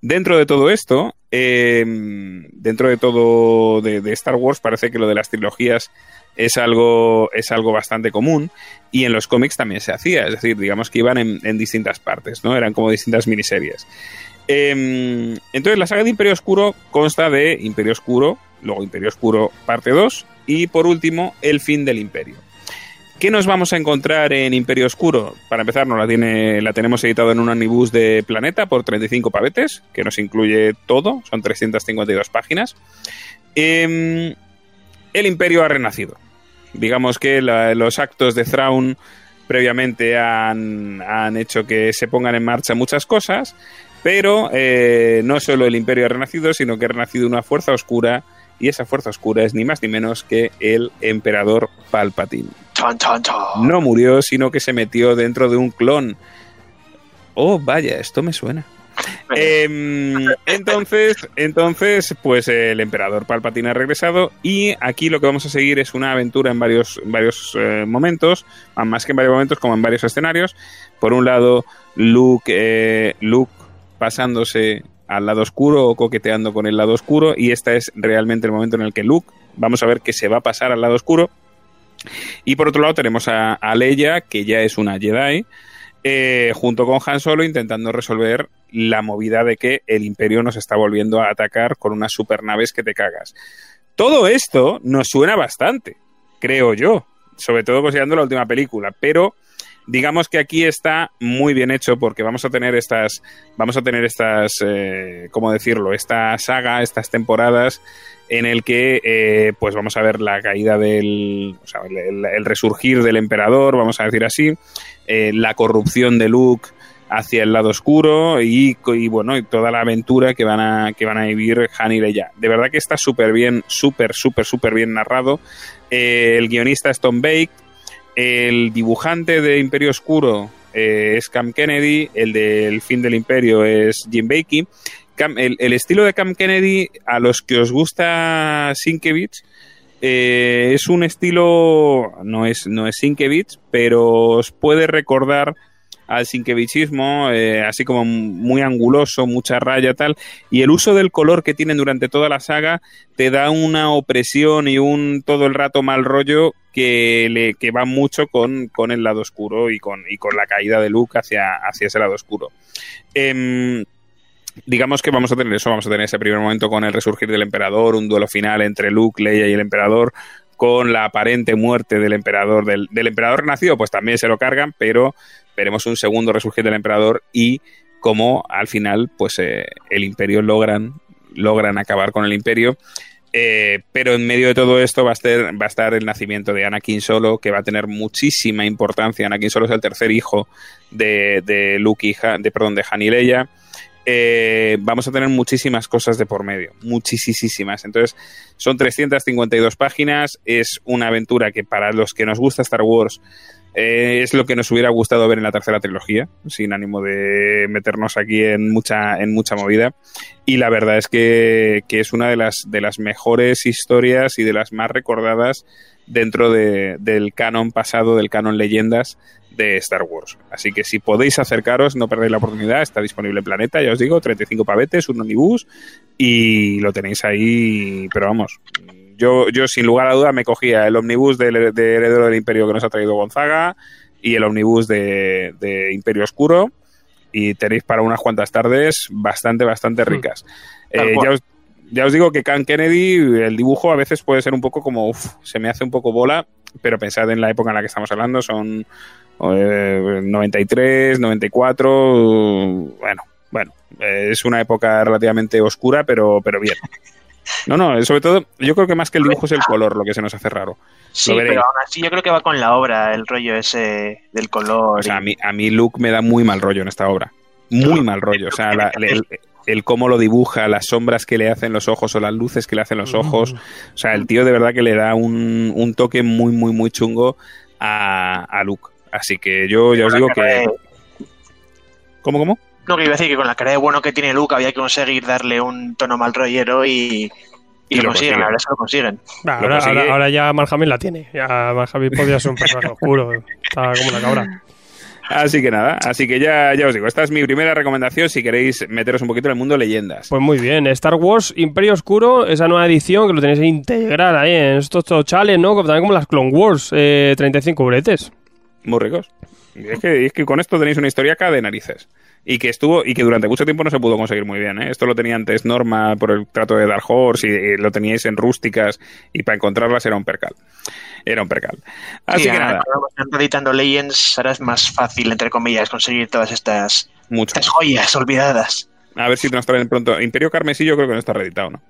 Dentro de todo esto, eh, dentro de todo de, Star Wars, parece que lo de las trilogías es algo, es algo bastante común y en los cómics también se hacía, es decir, digamos que iban en, distintas partes, ¿no? Eran como distintas miniseries. Eh, entonces, la saga de Imperio Oscuro consta de Imperio Oscuro, luego Imperio Oscuro parte 2 y por último, El fin del Imperio. ¿Qué nos vamos a encontrar en Imperio Oscuro? Para empezar, nos la, tiene, la tenemos editado en un omnibus de Planeta por 35 pavetes, que nos incluye todo, son 352 páginas. Eh, el Imperio ha renacido. Digamos que los actos de Thrawn previamente han, han, hecho que se pongan en marcha muchas cosas, pero eh, no solo el Imperio ha renacido, sino que ha renacido una fuerza oscura y esa fuerza oscura es ni más ni menos que el emperador Palpatine. No murió, sino que se metió dentro de un clon. Oh, vaya, esto me suena. Eh, entonces, entonces, pues el emperador Palpatine ha regresado y aquí lo que vamos a seguir es una aventura en varios, varios eh, momentos, más que en varios momentos, como en varios escenarios. Por un lado, Luke, eh, Luke pasándose al lado oscuro o coqueteando con el lado oscuro y este es realmente el momento en el que Luke vamos a ver que se va a pasar al lado oscuro. Y por otro lado tenemos a, Leia que ya es una Jedi eh, junto con Han Solo intentando resolver la movida de que el Imperio nos está volviendo a atacar con unas supernaves que te cagas. Todo esto nos suena bastante creo yo sobre todo considerando la última película pero digamos que aquí está muy bien hecho porque vamos a tener estas, vamos a tener estas, eh, ¿cómo decirlo? Esta saga, estas temporadas en el que eh, pues vamos a ver la caída del, o sea, el, resurgir del emperador, vamos a decir así, eh, la corrupción de Luke hacia el lado oscuro y, y, bueno y toda la aventura que van a que van a vivir Han y Leia. De verdad que está súper bien, súper súper súper bien narrado. Eh, el guionista es Tom Bake, el dibujante de Imperio Oscuro eh, es Cam Kennedy, el del fin del Imperio es Jim Bakey. El, estilo de Cam Kennedy, a los que os gusta Sienkiewicz, eh, es un estilo, no es, no es Sienkiewicz, pero os puede recordar al sinquevichismo, eh, así como muy anguloso, mucha raya tal, y el uso del color que tienen durante toda la saga te da una opresión y un todo el rato mal rollo que, le, que va mucho con, con el lado oscuro y con, y con la caída de Luke hacia, hacia ese lado oscuro. Eh, digamos que vamos a tener eso, vamos a tener ese primer momento con el resurgir del emperador, un duelo final entre Luke, Leia y el emperador, con la aparente muerte del emperador, del, del emperador nacido, pues también se lo cargan, pero veremos un segundo resurgir del emperador y cómo al final, pues eh, el imperio logran, logran acabar con el imperio. Eh, pero en medio de todo esto va a, estar, va a estar el nacimiento de Anakin Solo, que va a tener muchísima importancia. Anakin Solo es el tercer hijo de, de Luke y de, perdón, de Han y Leia. Eh, vamos a tener muchísimas cosas de por medio, muchísimas. Entonces, son 352 páginas, es una aventura que para los que nos gusta Star Wars eh, es lo que nos hubiera gustado ver en la tercera trilogía, sin ánimo de meternos aquí en mucha, en mucha movida. Y la verdad es que, que es una de las, de las mejores historias y de las más recordadas dentro de, del canon pasado, del canon leyendas de Star Wars. Así que si podéis acercaros, no perdáis la oportunidad, está disponible en Planeta, ya os digo, 35 pavetes, un omnibus y lo tenéis ahí, pero vamos, yo, yo sin lugar a duda me cogía el omnibus de, de Heredero del Imperio que nos ha traído Gonzaga y el omnibus de, de Imperio Oscuro y tenéis para unas cuantas tardes bastante, bastante ricas. Eh, ya, os, ya os digo que Can Kennedy, el dibujo a veces puede ser un poco como, uff, se me hace un poco bola, pero pensad en la época en la que estamos hablando, son eh, 93, 94, bueno, bueno, eh, es una época relativamente oscura, pero, pero bien. No, no, sobre todo, yo creo que más que el dibujo es el color lo que se nos hace raro. Sí, pero aún así yo creo que va con la obra, el rollo ese del color. O sea, y... a mí, a mí Luke me da muy mal rollo en esta obra. Muy mal rollo. O sea, la, el, el, cómo lo dibuja, las sombras que le hacen los ojos o las luces que le hacen los ojos. O sea, el tío de verdad que le da un, un toque muy, muy, muy chungo a, a Luke. Así que yo ya os digo que... ¿Cómo, cómo? No, que iba a decir que con la cara de bueno que tiene Luke había que conseguir darle un tono mal rollero y, y, y lo, lo, consiguen, consiguen, ahora se lo consiguen. Nah, ahora, lo ahora, ahora, ya Marjamil la tiene. Ya Marjamil podría ser un personaje oscuro. Está como una cabra. Así que nada, así que ya, ya os digo, esta es mi primera recomendación si queréis meteros un poquito en el mundo leyendas. Pues muy bien, Star Wars Imperio Oscuro, esa nueva edición que lo tenéis integral ahí en estos tochales, ¿no? Como- También como las Clone Wars, eh, 35 bretes. Muy ricos. Y Es que, es que con esto tenéis una historia acá de narices. Y que estuvo, y que durante mucho tiempo no se pudo conseguir muy bien, ¿eh? Esto lo tenía antes Norma por el trato de Dark Horse y, y lo teníais en rústicas y para encontrarlas era un percal. Era un percal. Así Sí, que ahora nada, cuando editando Legends, ahora es más fácil, entre comillas, conseguir todas estas, mucho. estas joyas olvidadas. A ver si nos traen pronto. Imperio Carmesí yo creo que no está reeditado, ¿no?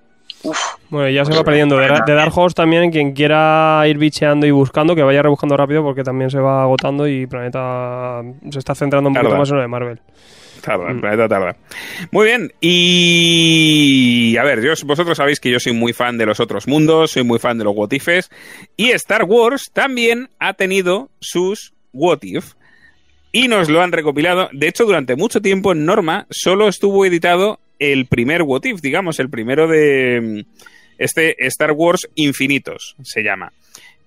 Uf, Bueno, ya se va perdiendo. De, de Dark Horse también, quien quiera ir bicheando y buscando, que vaya rebuscando rápido porque también se va agotando y Planeta se está centrando un poquito Tarda. más en lo de Marvel. Tarda, Mm. planeta tarda. Muy bien, y a ver, yo, vosotros sabéis que yo soy muy fan de los otros mundos, soy muy fan de los What Ifs, y Star Wars también ha tenido sus What If, y nos lo han recopilado. De hecho, durante mucho tiempo en Norma solo estuvo editado el primer What If, digamos, el primero de mm, este Star Wars Infinitos, se llama.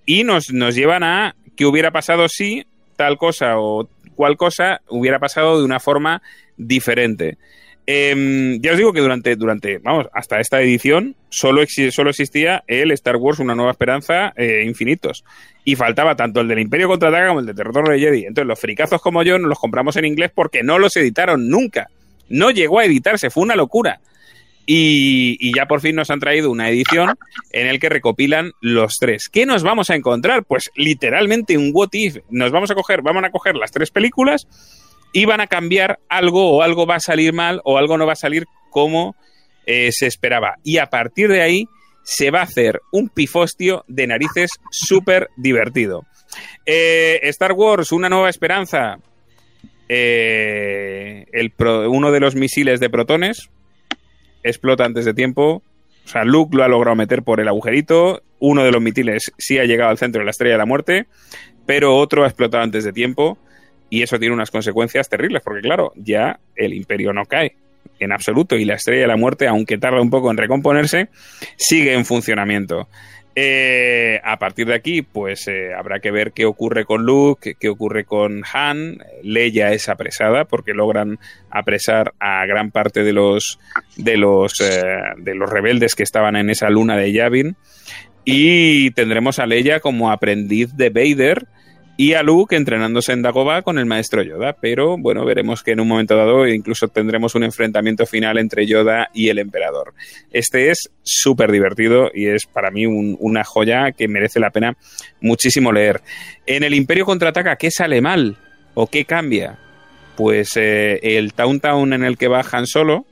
Y nos, nos llevan a qué hubiera pasado si tal cosa o cual cosa hubiera pasado de una forma diferente. Em, ya os digo que durante, durante, vamos, hasta esta edición solo, solo existía el Star Wars Una Nueva Esperanza eh, Infinitos. Y faltaba tanto el del Imperio Contraataca como el de Retorno de Jedi. Entonces los fricazos como yo los compramos en inglés porque no los editaron nunca. No llegó a editarse, fue una locura. Y, ya por fin nos han traído una edición en el que recopilan los tres. ¿Qué nos vamos a encontrar? Pues literalmente un what if. Nos vamos a coger, vamos a coger las tres películas y van a cambiar algo o algo va a salir mal o algo no va a salir como eh, se esperaba. Y a partir de ahí se va a hacer un pifostio de narices súper divertido. Eh, Star Wars, una nueva esperanza. Eh, el uno de los misiles de protones explota antes de tiempo. O sea, Luke lo ha logrado meter por el agujerito. Uno de los misiles sí ha llegado al centro de la estrella de la muerte, pero otro ha explotado antes de tiempo. Y eso tiene unas consecuencias terribles, porque claro, ya el imperio no cae en absoluto y la estrella de la muerte, aunque tarda un poco en recomponerse, sigue en funcionamiento. Eh, a partir de aquí, pues eh, habrá que ver qué ocurre con Luke, qué, ocurre con Han. Leia es apresada porque logran apresar a gran parte de los de los eh, de los rebeldes que estaban en esa luna de Yavin. Y tendremos a Leia como aprendiz de Vader y a Luke entrenándose en Dagobah con el maestro Yoda. Pero bueno, veremos que en un momento dado incluso tendremos un enfrentamiento final entre Yoda y el emperador. Este es súper divertido y es para mí un- una joya que merece la pena muchísimo leer. En el Imperio contraataca, ¿qué sale mal? ¿O qué cambia? Pues eh, el Town Town en el que va Han Solo,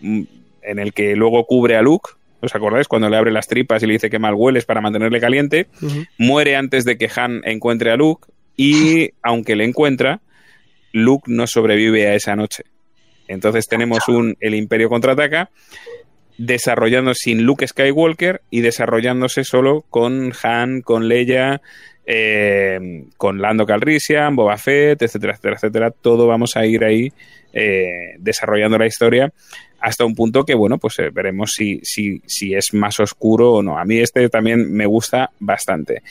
mm, en el que luego cubre a Luke. ¿Os acordáis? Cuando le abre las tripas y le dice que mal hueles para mantenerle caliente muere antes de que Han encuentre a Luke y aunque le encuentra, Luke no sobrevive a esa noche. Entonces tenemos un el Imperio contraataca desarrollando sin Luke Skywalker y desarrollándose solo con Han, con Leia, eh, con Lando Calrissian, Boba Fett, etcétera, etcétera, etcétera. Todo vamos a ir ahí eh, desarrollando la historia hasta un punto que, bueno, pues eh, veremos si, si, si es más oscuro o no. A mí este también me gusta bastante.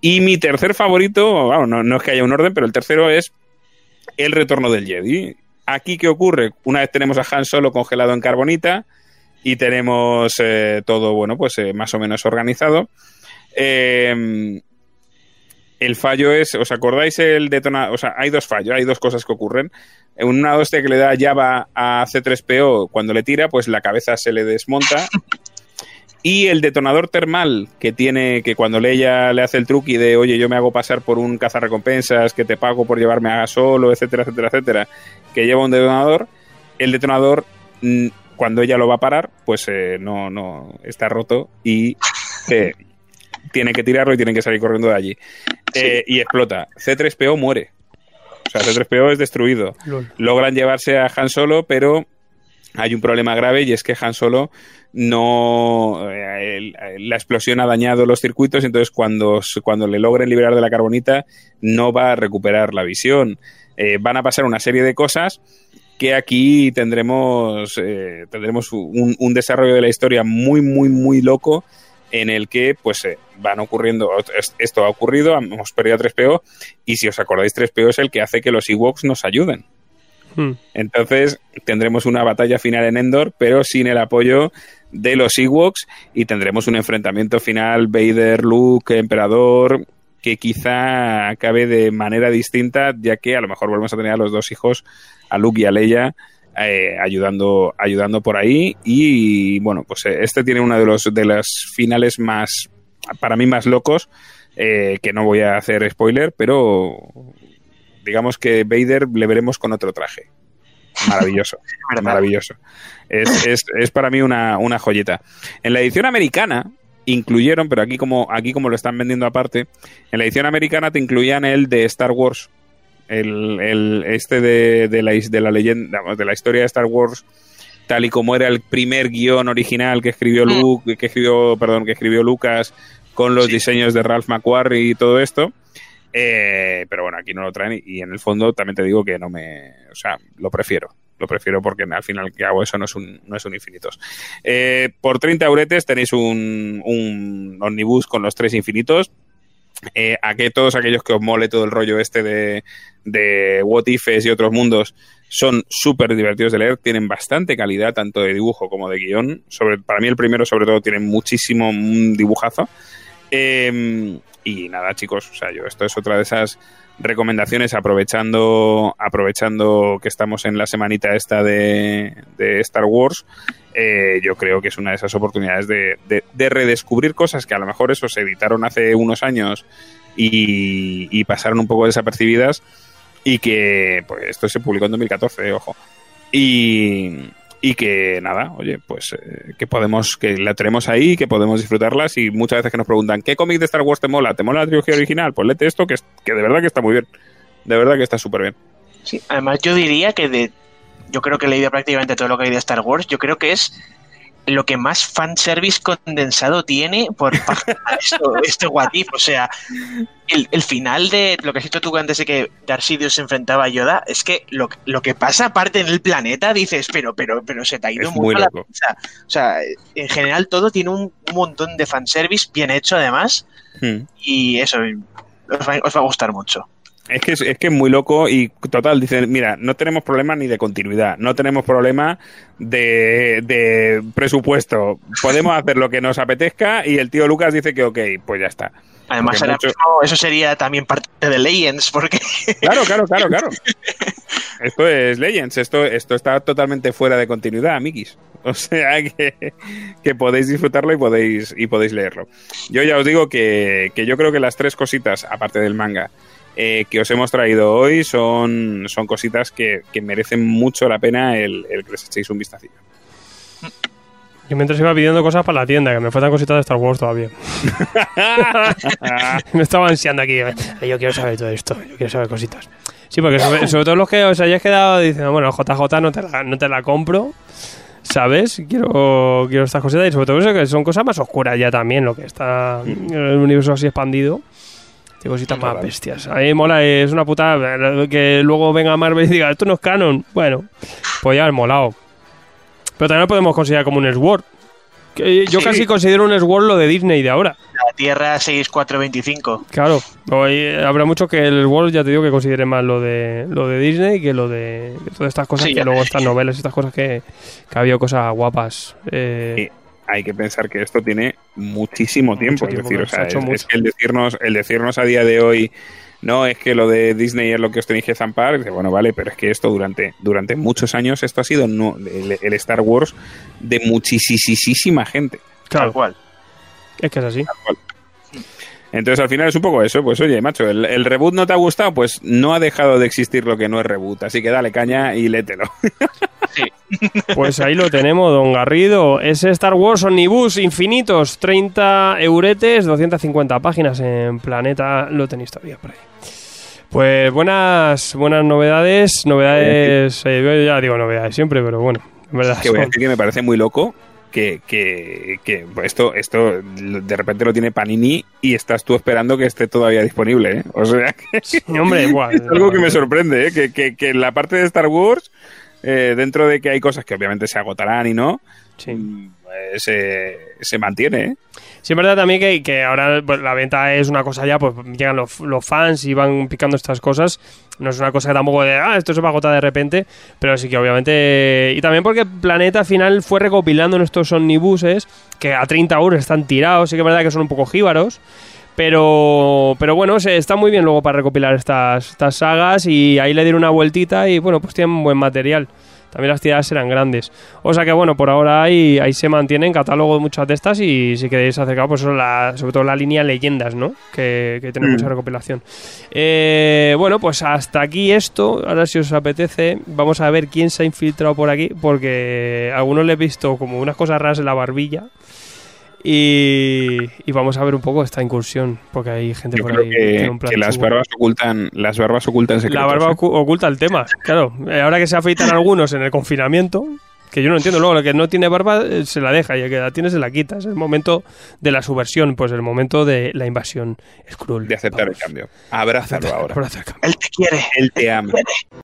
Y mi tercer favorito, bueno, no, no es que haya un orden, pero el tercero es El Retorno del Jedi. Aquí, ¿qué ocurre? Una vez tenemos a Han Solo congelado en carbonita y tenemos eh, todo, bueno, pues eh, más o menos organizado. Eh, el fallo es, ¿os acordáis el detonador? O sea, hay dos fallos, hay dos cosas que ocurren. En una hostia que le da Java a C3PO cuando le tira, pues la cabeza se le desmonta. Y el detonador termal que tiene, que cuando Leia le hace el truqui de, oye, yo me hago pasar por un cazarrecompensas, que te pago por llevarme a solo, etcétera, etcétera, etcétera, que lleva un detonador, el detonador, mm, cuando ella lo va a parar, pues eh, no, no, está roto y eh, tiene que tirarlo y tienen que salir corriendo de allí. Eh, y explota. C3PO muere. O sea, C3PO es destruido. Lol. Logran llevarse a Han Solo, pero hay un problema grave y es que Han Solo no eh, el- la explosión ha dañado los circuitos entonces cuando, cuando le logren liberar de la carbonita no va a recuperar la visión Eh, van a pasar una serie de cosas que aquí tendremos eh, tendremos un, un desarrollo de la historia muy muy muy loco en el que pues eh, van ocurriendo, es- esto ha ocurrido, hemos perdido a 3PO y si os acordáis 3PO es el que hace que los Ewoks nos ayuden. Hmm. Entonces tendremos una batalla final en Endor, pero sin el apoyo de los Ewoks y tendremos un enfrentamiento final Vader, Luke, Emperador, que quizá acabe de manera distinta, ya que a lo mejor volvemos a tener a los dos hijos, a Luke y a Leia, eh, ayudando, ayudando por ahí. Y bueno, pues eh, este tiene uno de los de los finales más, para mí más locos, eh, que no voy a hacer spoiler, pero digamos que Vader le veremos con otro traje. Maravilloso, maravilloso. Es, es, es para mí una, una joyita. En la edición americana incluyeron, pero aquí como, aquí como lo están vendiendo aparte, en la edición americana te incluían el de Star Wars. El, el este de, de la, de la leyenda, de la historia de Star Wars, tal y como era el primer guion original que escribió Mm. Luke, que escribió, perdón, que escribió Lucas con los diseños de Ralph McQuarrie y todo esto. Eh, pero bueno, aquí no lo traen y en el fondo también te digo que no me... O sea, lo prefiero. Lo prefiero porque al final que hago eso no es un, no es un infinitos. Eh, por 30 euretes tenéis un, un omnibus con los tres infinitos. Eh, a que todos aquellos que os mole todo el rollo este de, de What Ifes y otros mundos son súper divertidos de leer, tienen bastante calidad tanto de dibujo como de guion. Sobre, para mí el primero sobre todo tiene muchísimo dibujazo. Eh, y nada, chicos, o sea, yo esto es otra de esas recomendaciones aprovechando aprovechando que estamos en la semanita esta de, Star Wars. eh, yo creo que es una de esas oportunidades de, de- de redescubrir cosas que a lo mejor eso se editaron hace unos años y, pasaron un poco desapercibidas y que pues esto se publicó en 2014, eh, ojo. Y, y que nada, oye, pues eh, que podemos, que la tenemos ahí, que podemos disfrutarlas y muchas veces que nos preguntan, ¿qué cómic de Star Wars te mola? ¿Te mola la trilogía original? Pues léete esto que, que de verdad que está muy bien. De verdad que está súper bien. Sí, además yo diría que de. Yo creo que he leído prácticamente todo lo que hay de Star Wars. Yo creo que es lo que más fanservice condensado tiene por página esto, esto What If. O sea, el, el final de lo que has dicho tú antes de que Darth Sidious se enfrentaba a Yoda, es que lo, lo que pasa aparte en el planeta, dices, pero, pero, pero se te ha ido Es muy la. O sea, en general todo tiene un, un montón de fanservice bien hecho además. Hmm. Y eso, os va, os va a gustar mucho. Es que es, es que es muy loco y total, dicen, mira, no tenemos problema ni de continuidad, no tenemos problema de, de presupuesto, podemos hacer lo que nos apetezca y el tío Lucas dice que ok, pues ya está. Además, ahora mucho- mismo eso sería también parte de Legends, porque Claro, claro, claro, claro. Esto es Legends, esto, esto está totalmente fuera de continuidad, Mikis. O sea que, que podéis disfrutarlo y podéis, y podéis leerlo. Yo ya os digo que, que yo creo que las tres cositas, aparte del manga, eh, que os hemos traído hoy son, son cositas que, que merecen mucho la pena el, el que les echéis un vistacillo. Yo mientras iba pidiendo cosas para la tienda, que me faltan cositas de Star Wars todavía. me estaba ansiando aquí. eh, Yo quiero saber todo esto, yo quiero saber cositas. Sí, porque sobre, sobre todo los que os hayáis quedado diciendo, bueno, JJ no te la, no te la compro, ¿sabes? Quiero, quiero estas cositas y sobre todo eso que son cosas más oscuras ya también, lo que está en el universo así expandido. Tiene cositas más bestias. A mí mola, es una putada que luego venga Marvel y diga, esto no es canon. Bueno, pues ya es molado. Pero también lo podemos considerar como un Sword. Que yo Sí. casi considero un Sword lo de Disney de ahora. la Tierra 6425. Claro, hoy habrá mucho que el World ya te digo que considere más lo de lo de Disney que lo de todas estas cosas Sí, que ya. luego estas novelas, estas cosas que, que ha habido cosas guapas. Eh, hay que pensar que esto tiene muchísimo Mucho tiempo. tiempo, es decir, o se sea, es, que el decirnos, el decirnos a día de hoy, no, es que lo de Disney es lo que os tenéis que zampar, dice, bueno, vale, pero es que esto durante, durante muchos años, esto ha sido no- el, el Star Wars de muchísima gente. claro, Tal cual. es que es así. Entonces al final es un poco eso, pues oye, macho, el, el reboot no te ha gustado, pues no ha dejado de existir lo que no es reboot, así que dale caña y lételo. Pues ahí lo tenemos, don Garrido. Es Star Wars Omnibus Infinitos, 30 euretes, 250 páginas en Planeta. Lo tenéis todavía por ahí. Pues buenas, buenas novedades, novedades, eh, yo ya digo novedades siempre, pero bueno, en verdad. que voy a son- decir que me parece muy loco que, que, que esto, esto de repente lo tiene Panini y estás tú esperando que esté todavía disponible, ¿eh? O sea, que Sí, hombre, es algo que me sorprende, ¿eh? Que, que, que en la parte de Star Wars eh, dentro de que hay cosas que obviamente se agotarán y no, Sí. mm, eh, se, se mantiene. ¿eh? Sí, es verdad también que, que ahora pues, la venta es una cosa ya, pues llegan los, los fans y van picando estas cosas. No es una cosa que tampoco de, ah, esto se va a agotar de repente, pero sí que obviamente... Y también porque Planeta al final fue recopilando en estos omnibuses que a 30 euros están tirados, sí que es verdad que son un poco jíbaros. Pero, pero bueno, se, está muy bien luego para recopilar estas, estas sagas y ahí le dieron una vueltita y bueno, pues tienen buen material. También las tiradas eran grandes. O sea que bueno, por ahora ahí, ahí se mantienen catálogo de muchas de estas y si queréis acercar, pues eso, la- sobre todo la línea leyendas, ¿no? Que, que tiene Mm. mucha recopilación. Eh, bueno, pues hasta aquí esto. Ahora si os apetece, vamos a ver quién se ha infiltrado por aquí, porque a algunos le he visto como unas cosas raras en la barbilla. Y, y vamos a ver un poco esta incursión, porque hay gente Yo por creo ahí que, tiene un plan que las barbas ocultan, las barbas ocultan secretos. La barba ¿eh? ocu- oculta el tema, claro. Eh, Ahora que se afeitan algunos en el confinamiento, que yo no entiendo, luego el que no tiene barba eh, se la deja y el que la tiene se la quita. Es el momento de la subversión, pues el momento de la invasión Skrull. de aceptar el cambio. Abrázalo ahora. Abraza el cambio. Él te quiere. Él te ama.